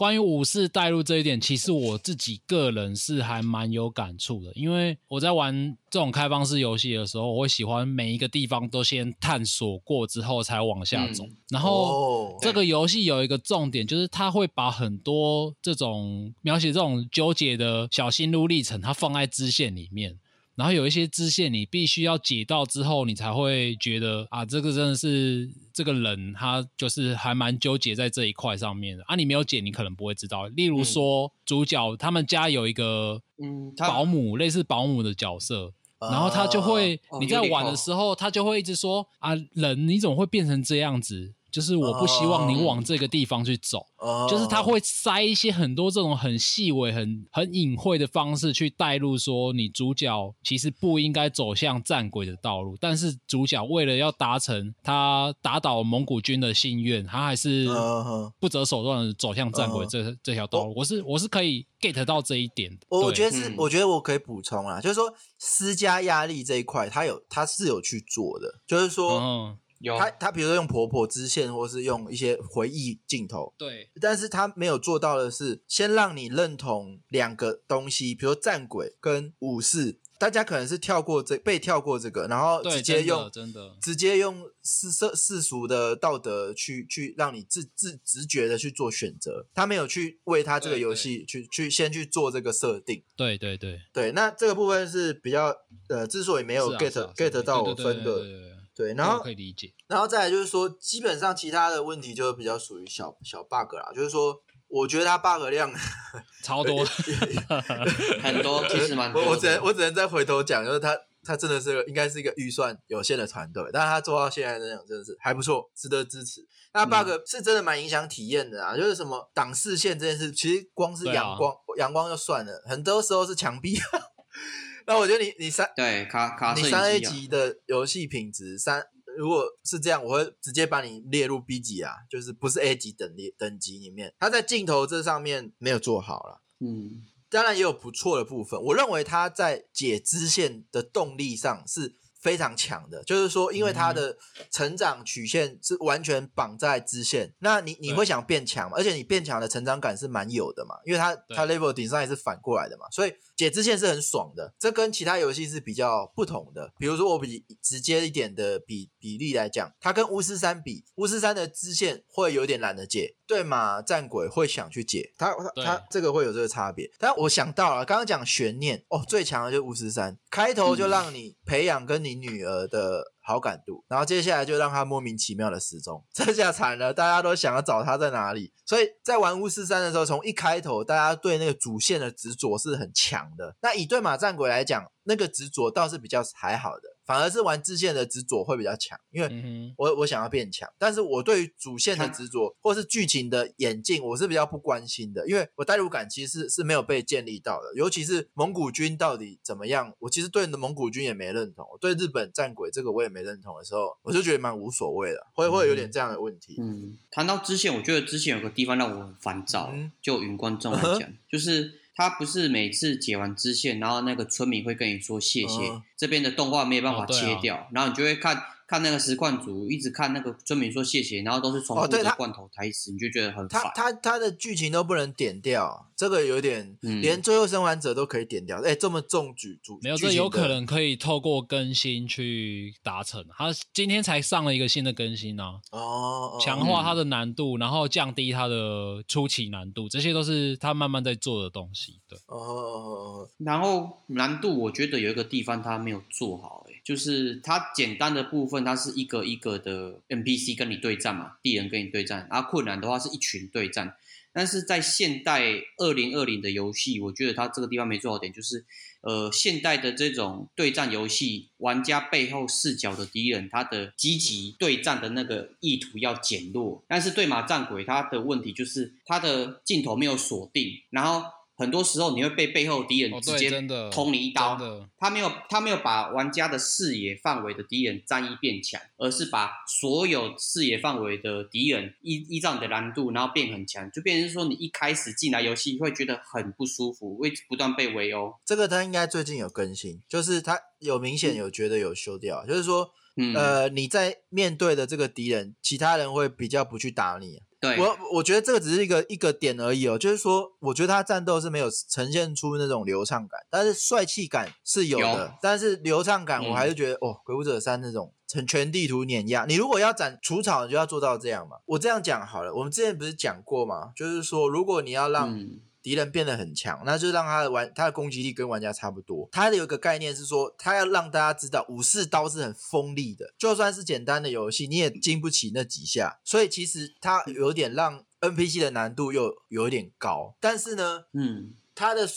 关于武士带入这一点，其实我自己个人是还蛮有感触的，因为我在玩这种开放式游戏的时候，我会喜欢每一个地方都先探索过之后才往下走。嗯然后哦这个游戏有一个重点，就是它会把很多这种描写这种纠结的小心路历程，它放在支线里面。然后有一些支线你必须要解到之后，你才会觉得啊，这个真的是这个人他就是还蛮纠结在这一块上面的啊。你没有解，你可能不会知道。例如说，主角他们家有一个嗯，保姆，类似保姆的角色。然后他就会，哦你在玩的时候，他就会一直说啊，人你怎么会变成这样子？就是我不希望你往这个地方去走。哦就是他会塞一些很多这种很细微、很很隐晦的方式去带入，说你主角其实不应该走向战鬼的道路，但是主角为了要达成他打倒蒙古军的心愿，他还是不择手段的走向战鬼嗯这、这条道路。我是我是可以 get 到这一点的。我我觉得是，嗯我觉得我可以补充啊，就是说施加压力这一块，他有他是有去做的，就是说嗯，有。他他比如说用婆婆支线，或是用一些回忆镜头，对。但是他没有做到的是，先让你认同两个东西，比如说战鬼跟武士，大家可能是跳过这被跳过这个，然后，直接用真的。直接用世世世俗的道德去去让你自自直觉的去做选择，他没有去为他这个游戏去去先去做这个设定。对对对，对，那这个部分是比较呃，之所以没有 get、get 到我分的，对对对对对，然这个后可以理解。然后再来就是说，基本上其他的问题就比较属于小小 bug 啦，就是说，我觉得它 bug 量 (laughs) 超多，(laughs) 很多，其实蛮多。我我只能我只能再回头讲，就是它它真的是个应该是一个预算有限的团队，但是他做到现在这样真的是还不错，值得支持。那 bug 是真的蛮影响体验的啊，就是什么挡视线这件事，其实光是阳光、阳光就算了，很多时候是墙壁。那我觉得你你三对卡卡你三 A 级的游戏品质三，如果是这样，我会直接把你列入 B 级啊，就是不是 A 级等列等级里面。他在镜头这上面没有做好了。嗯，当然也有不错的部分，我认为他在解支线的动力上是非常强的，就是说，因为它的成长曲线是完全绑在支线，那你你会想变强嘛？而且你变强的成长感是蛮有的嘛，因为它对它 level 顶上也是反过来的嘛，所以解支线是很爽的，这跟其他游戏是比较不同的。比如说我比直接一点的比比例来讲，它跟巫师三比，巫师三的支线会有点懒得解，对嘛战鬼会想去解，它它这个会有这个差别。但我想到了，刚刚讲悬念哦，最强的就是巫师三，开头就让你培养跟你你女儿的好感度，然后接下来就让他莫名其妙的失踪，(laughs) 这下惨了，大家都想要找他在哪里。所以在玩巫师三的时候，从一开头大家对那个主线的执着是很强的。那以对马战鬼来讲，那个执着倒是比较还好的，反而是玩支线的执着会比较强，因为嗯，我我想要变强，但是我对于主线的执着或是剧情的演进，我是比较不关心的，因为我代入感其实是是没有被建立到的，尤其是蒙古军到底怎么样，我其实对蒙古军也没认同，我对日本战鬼这个我也没认同的时候，我就觉得蛮无所谓的，会会有点这样的问题。嗯，谈到支线，我觉得支线有个地方让我很烦躁。嗯就云观众来讲，就是他不是每次解完支线，然后那个村民会跟你说谢谢，嗯。这边的动画没有办法切掉，然后你就会看看那个实况组一直看那个村民说谢谢，然后都是重复哦对他的罐头台词，你就觉得很烦。他他他的剧情都不能点掉，这个有点，嗯连最后生还者都可以点掉，哎、这么重举主没有，这有可能可以透过更新去达成。他今天才上了一个新的更新啊，哦，哦强化它的难度，然后降低它的初期难度，这些都是他慢慢在做的东西。对，哦然后难度我觉得有一个地方他没有做好、欸，就是它简单的部分，它是一个一个的 NPC 跟你对战嘛，敌人跟你对战，然后困难的话是一群对战。但是在现代二零二零的游戏，我觉得它这个地方没做好点，就是呃，现代的这种对战游戏，玩家背后视角的敌人，他的积极对战的那个意图要减弱。但是对马战鬼，它的问题就是它的镜头没有锁定，然后很多时候你会被背后敌人直接捅你一刀。真的，他没有，他没有把玩家的视野范围的敌人战役变强，而是把所有视野范围的敌人依依照你的难度，然后变很强，就变成是说你一开始进来游戏会觉得很不舒服，会不断被围殴。这个他应该最近有更新，就是他有明显有觉得有修掉，就是说，嗯，呃，你在面对的这个敌人，其他人会比较不去打你。对，我我觉得这个只是一个一个点而已哦，就是说，我觉得他战斗是没有呈现出那种流畅感，但是帅气感是有的，有但是流畅感嗯我还是觉得、哦，鬼武者三那种全全地图碾压，你如果要斩除草，你就要做到这样嘛。我这样讲好了，我们之前不是讲过嘛？就是说，如果你要让嗯敌人变得很强，那就让他的玩他的攻击力跟玩家差不多。他的有一个概念是说，他要让大家知道武士刀是很锋利的，就算是简单的游戏，你也经不起那几下。所以其实他有点让 NPC 的难度又有一点高，但是呢，嗯，他的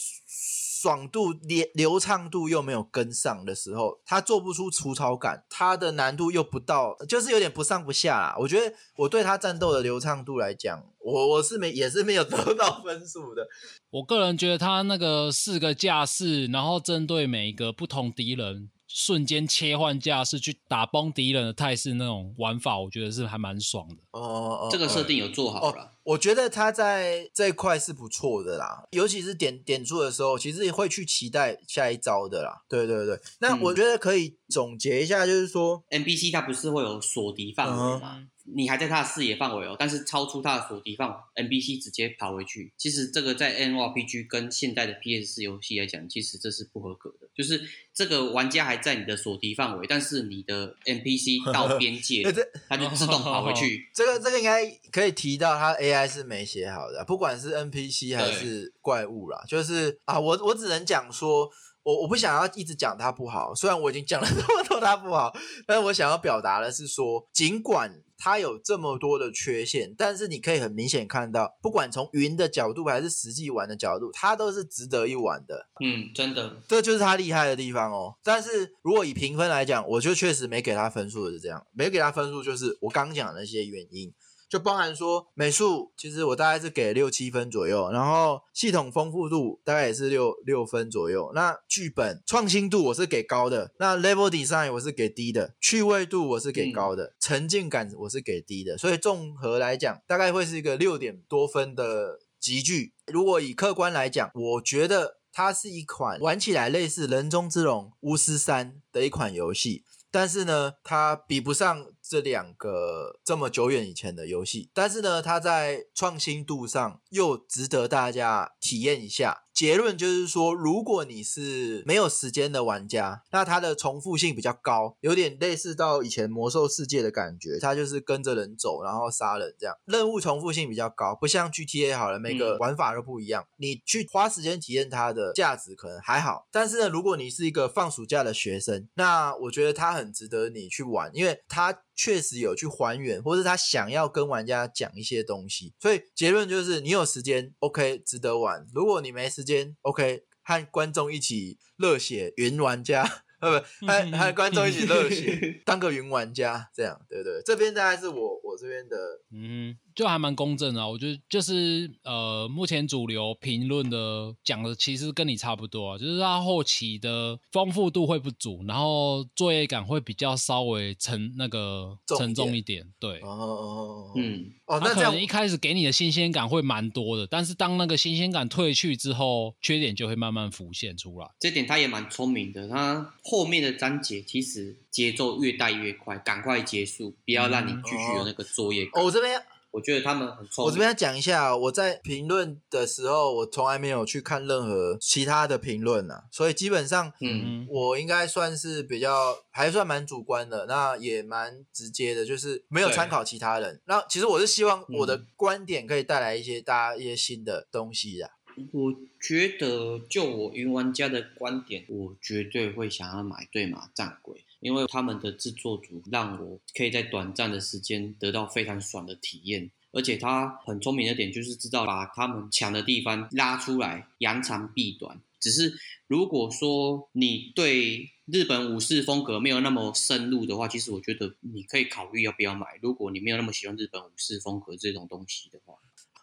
爽度、流流畅度又没有跟上的时候，它做不出粗糙感，它的难度又不到，就是有点不上不下啦。我觉得我对他战斗的流畅度来讲，我我是没也是没有得到分数的。我个人觉得他那个四个架势，然后针对每一个不同敌人。瞬间切换架势去打崩敌人的态势那种玩法，我觉得是还蛮爽的。哦哦，这个设定有做好了。我觉得他在这一块是不错的啦，尤其是点点出的时候，其实也会去期待下一招的啦。对对对，那我觉得可以总结一下，就是说，NPC 它不是会有锁敌范围吗？你还在他的视野范围哦，但是超出他的锁敌范围，NPC 直接跑回去。其实这个在 NRPG 跟现代的 PS 四游戏来讲，其实这是不合格的。就是这个玩家还在你的锁敌范围，但是你的 NPC (laughs) 到边界，他就自动跑回去。(laughs) 这个这个应该可以提到，他 AI 是没写好的，不管是 NPC 还是怪物啦。就是啊，我我只能讲说，我我不想要一直讲它不好，虽然我已经讲了这么多它不好，但是我想要表达的是说，尽管。它有这么多的缺陷，但是你可以很明显看到，不管从云的角度还是实际玩的角度，它都是值得一玩的。嗯，真的，这就是它厉害的地方哦。但是如果以评分来讲，我就确实没给它分数的是这样，没给它分数就是我刚讲的那些原因。就包含说美术，其实我大概是给六七分左右，然后系统丰富度大概也是六六分左右。那剧本创新度我是给高的，那 level design 我是给低的，趣味度我是给高的，沉浸感我是给低的。所以综合来讲，大概会是一个六点多分的集聚。如果以客观来讲，我觉得它是一款玩起来类似《人中之龙》《巫师三》的一款游戏。但是呢，它比不上这两个这么久远以前的游戏。但是呢，它在创新度上又值得大家体验一下。结论就是说，如果你是没有时间的玩家，那它的重复性比较高，有点类似到以前魔兽世界的感觉。它就是跟着人走，然后杀人这样，任务重复性比较高，不像 GTA 好了，每个玩法都不一样。你去花时间体验它的价值可能还好。但是呢，如果你是一个放暑假的学生，那我觉得它很值得你去玩，因为它。确实有去还原，或是他想要跟玩家讲一些东西，所以结论就是你有时间，OK，值得玩；如果你没时间，OK，和观众一起热血云玩家。(laughs) 呃不，和和观众一起热血，当个云玩家，这样对不对？这边大概是我我这边的，嗯，就还蛮公正的。我觉得就是呃，目前主流评论的讲的其实跟你差不多，就是它后期的丰富度会不足，然后作业感会比较稍微沉那个沉重一点。对，哦哦嗯，哦，那可能一开始给你的新鲜感会蛮多的，但是当那个新鲜感退去之后，缺点就会慢慢浮现出来。这点他也蛮聪明的，他。后面的章节其实节奏越带越快，赶快结束，不要让你继续有那个作业。我这边我觉得他们很聪明。我这边要讲一下，我在评论的时候，我从来没有去看任何其他的评论啊，所以基本上，嗯，我应该算是比较还算蛮主观的，那也蛮直接的，就是没有参考其他人。那其实我是希望我的观点可以带来一些大家一些新的东西啊。我觉得，就我云玩家的观点，我绝对会想要买《对马战鬼》，因为他们的制作组让我可以在短暂的时间得到非常爽的体验，而且他很聪明的点就是知道把他们强的地方拉出来，扬长避短。只是如果说你对日本武士风格没有那么深入的话，其实我觉得你可以考虑要不要买。如果你没有那么喜欢日本武士风格这种东西的话。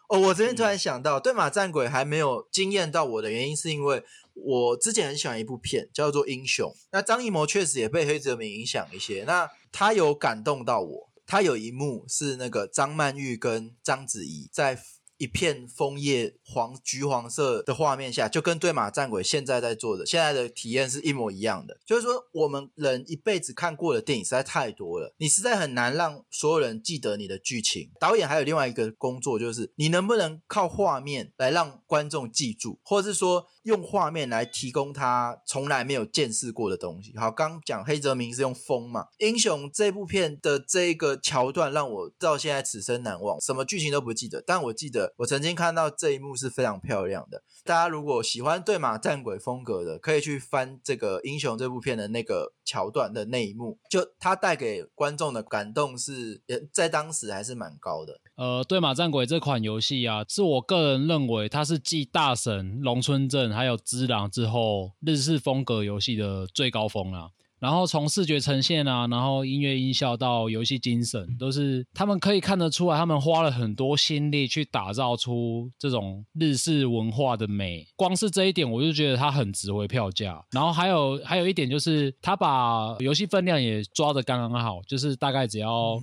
哦，我这边突然想到，对马战鬼还没有惊艳到我的原因，是因为我之前很喜欢一部片叫做《英雄》，那张艺谋确实也被黑泽明影响一些，那他有感动到我，他有一幕是那个张曼玉跟章子怡在。一片枫叶黄橘黄色的画面下，就跟对马战鬼现在在做的现在的体验是一模一样的。就是说，我们人一辈子看过的电影实在太多了，你实在很难让所有人记得你的剧情。导演还有另外一个工作，就是你能不能靠画面来让观众记住，或者是说。用画面来提供他从来没有见识过的东西。好，刚讲黑泽明是用风嘛，英雄这部片的这个桥段让我到现在此生难忘。什么剧情都不记得，但我记得我曾经看到这一幕是非常漂亮的。大家如果喜欢对马战鬼风格的，可以去翻这个《英雄》这部片的那个桥段的那一幕，就它带给观众的感动是，在当时还是蛮高的。呃，对马战鬼这款游戏啊，是我个人认为它是继大神、龙村镇还有之狼之后，日式风格游戏的最高峰啦。然后从视觉呈现啊，然后音乐音效到游戏精神，都是他们可以看得出来，他们花了很多心力去打造出这种日式文化的美。光是这一点，我就觉得它很值回票价。然后还有还有一点就是，他把游戏分量也抓得刚刚好，就是大概只要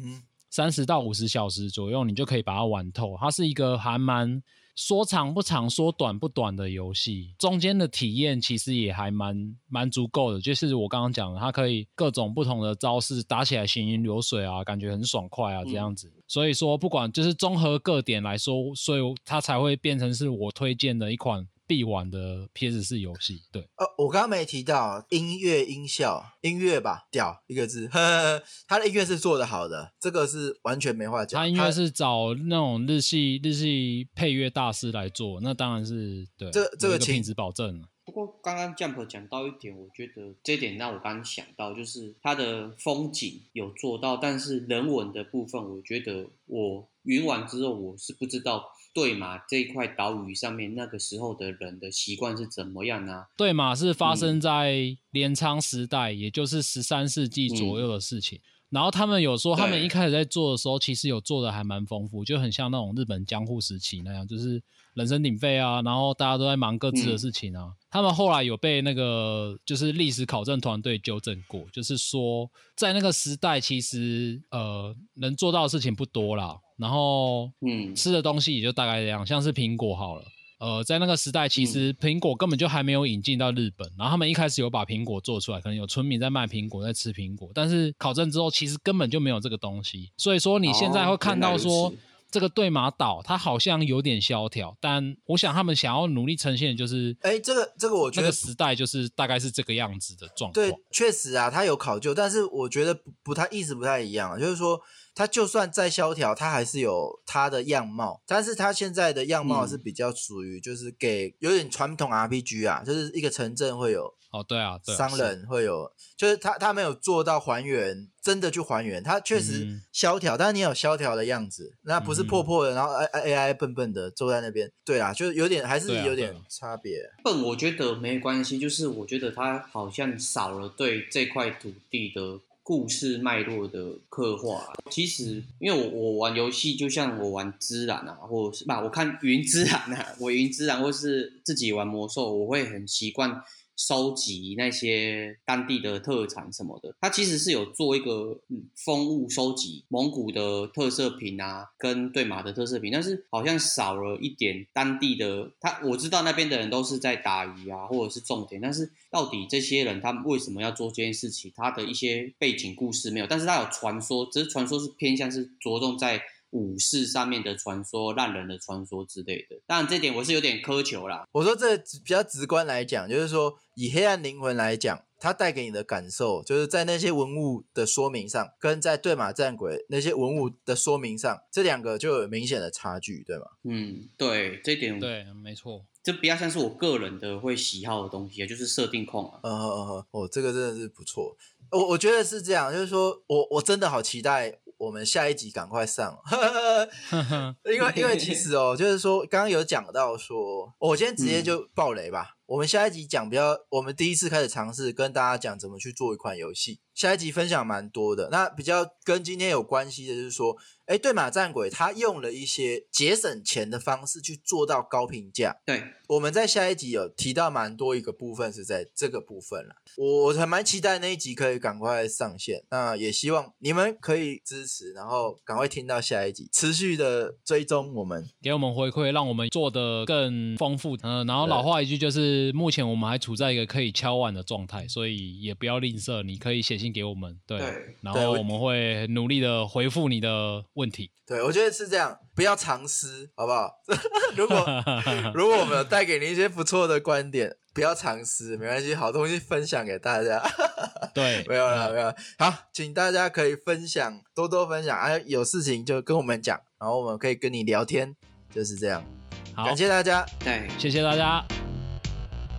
三十到五十小时左右，你就可以把它玩透。它是一个还蛮。说长不长，说短不短的游戏，中间的体验其实也还蛮蛮足够的。就是我刚刚讲的，它可以各种不同的招式打起来行云流水啊，感觉很爽快啊，这样子。所以说，不管就是综合各点来说，所以它才会变成是我推荐的一款。必玩的 PS 四游戏，对，呃，我刚刚没提到音乐音效，音乐吧，屌一个字，(laughs) 他的音乐是做的好的，这个是完全没话讲。他音乐是找那种日系日系配乐大师来做，那当然是对，这这个品质保证。不过刚刚 Jump 讲到一点，我觉得这点让我刚刚想到，就是它的风景有做到，但是人文的部分，我觉得我云完之后，我是不知道。对马这一块岛屿上面，那个时候的人的习惯是怎么样呢？对马是发生在镰仓时代，也就是十三世纪左右的事情。然后他们有说，他们一开始在做的时候，其实有做的还蛮丰富，就很像那种日本江户时期那样，就是人声鼎沸啊，然后大家都在忙各自的事情啊。他们后来有被那个就是历史考证团队纠正过，就是说在那个时代，其实呃能做到的事情不多啦。然后嗯，吃的东西也就大概这样，像是苹果好了。呃，在那个时代，其实苹果根本就还没有引进到日本。然后他们一开始有把苹果做出来，可能有村民在卖苹果，在吃苹果。但是考证之后，其实根本就没有这个东西。所以说，你现在会看到说这个对马岛，它好像有点萧条。但我想他们想要努力呈现的就是，哎，这个这个，我觉得时代就是大概是这个样子的状况。对，确实啊，它有考究，但是我觉得不不太意思不太一样，就是说。它就算再萧条，它还是有它的样貌，但是它现在的样貌是比较属于就是给有点传统 RPG 啊，就是一个城镇会有哦，对啊，商人会有，就是他他没有做到还原，真的去还原，他确实萧条，但是你有萧条的样子，那不是破破的，然后 A A I 笨笨的坐在那边，对啊，就是有点还是有点差别。笨我觉得没关系，就是我觉得他好像少了对这块土地的。故事脉络的刻画，其实因为我我玩游戏，就像我玩之然啊，或者是吧，我看云之然啊，我云之然，或是自己玩魔兽，我会很习惯。收集那些当地的特产什么的，它其实是有做一个风物收集，蒙古的特色品啊，跟对马的特色品，但是好像少了一点当地的。他我知道那边的人都是在打鱼啊，或者是种田，但是到底这些人他们为什么要做这件事情？他的一些背景故事没有，但是他有传说，只是传说是偏向是着重在。武士上面的传说、烂人的传说之类的，当然这点我是有点苛求啦。我说这比较直观来讲，就是说以黑暗灵魂来讲，它带给你的感受，就是在那些文物的说明上，跟在对马战鬼那些文物的说明上，这两个就有明显的差距，对吗？嗯，对，这点对，没错，这比较像是我个人的会喜好的东西，就是设定控啊。嗯嗯嗯，哦，这个真的是不错。我我觉得是这样，就是说我我真的好期待。我们下一集赶快上，(laughs) 因为因为其实哦，就是说刚刚有讲到说，我今天直接就爆雷吧。我们下一集讲比较，我们第一次开始尝试跟大家讲怎么去做一款游戏。下一集分享蛮多的，那比较跟今天有关系的就是说，哎，对马战鬼他用了一些节省钱的方式去做到高评价。对，我们在下一集有提到蛮多一个部分是在这个部分了。我我还蛮期待那一集可以赶快上线，那也希望你们可以支持，然后赶快听到下一集，持续的追踪我们，给我们回馈，让我们做的更丰富。嗯，然后老话一句就是，目前我们还处在一个可以敲碗的状态，所以也不要吝啬，你可以写信。给我们对，然后我们会努力的回复你的问题。对，我觉得是这样，不要藏私，好不好？(laughs) 如果 (laughs) 如果我们有带给你一些不错的观点，不要藏私，没关系，好东西分享给大家。(laughs) 对，没有了，没有。好，请大家可以分享，多多分享，哎，有事情就跟我们讲，然后我们可以跟你聊天。就是这样。好，感谢大家，对，谢谢大家。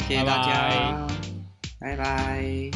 谢谢大家，拜拜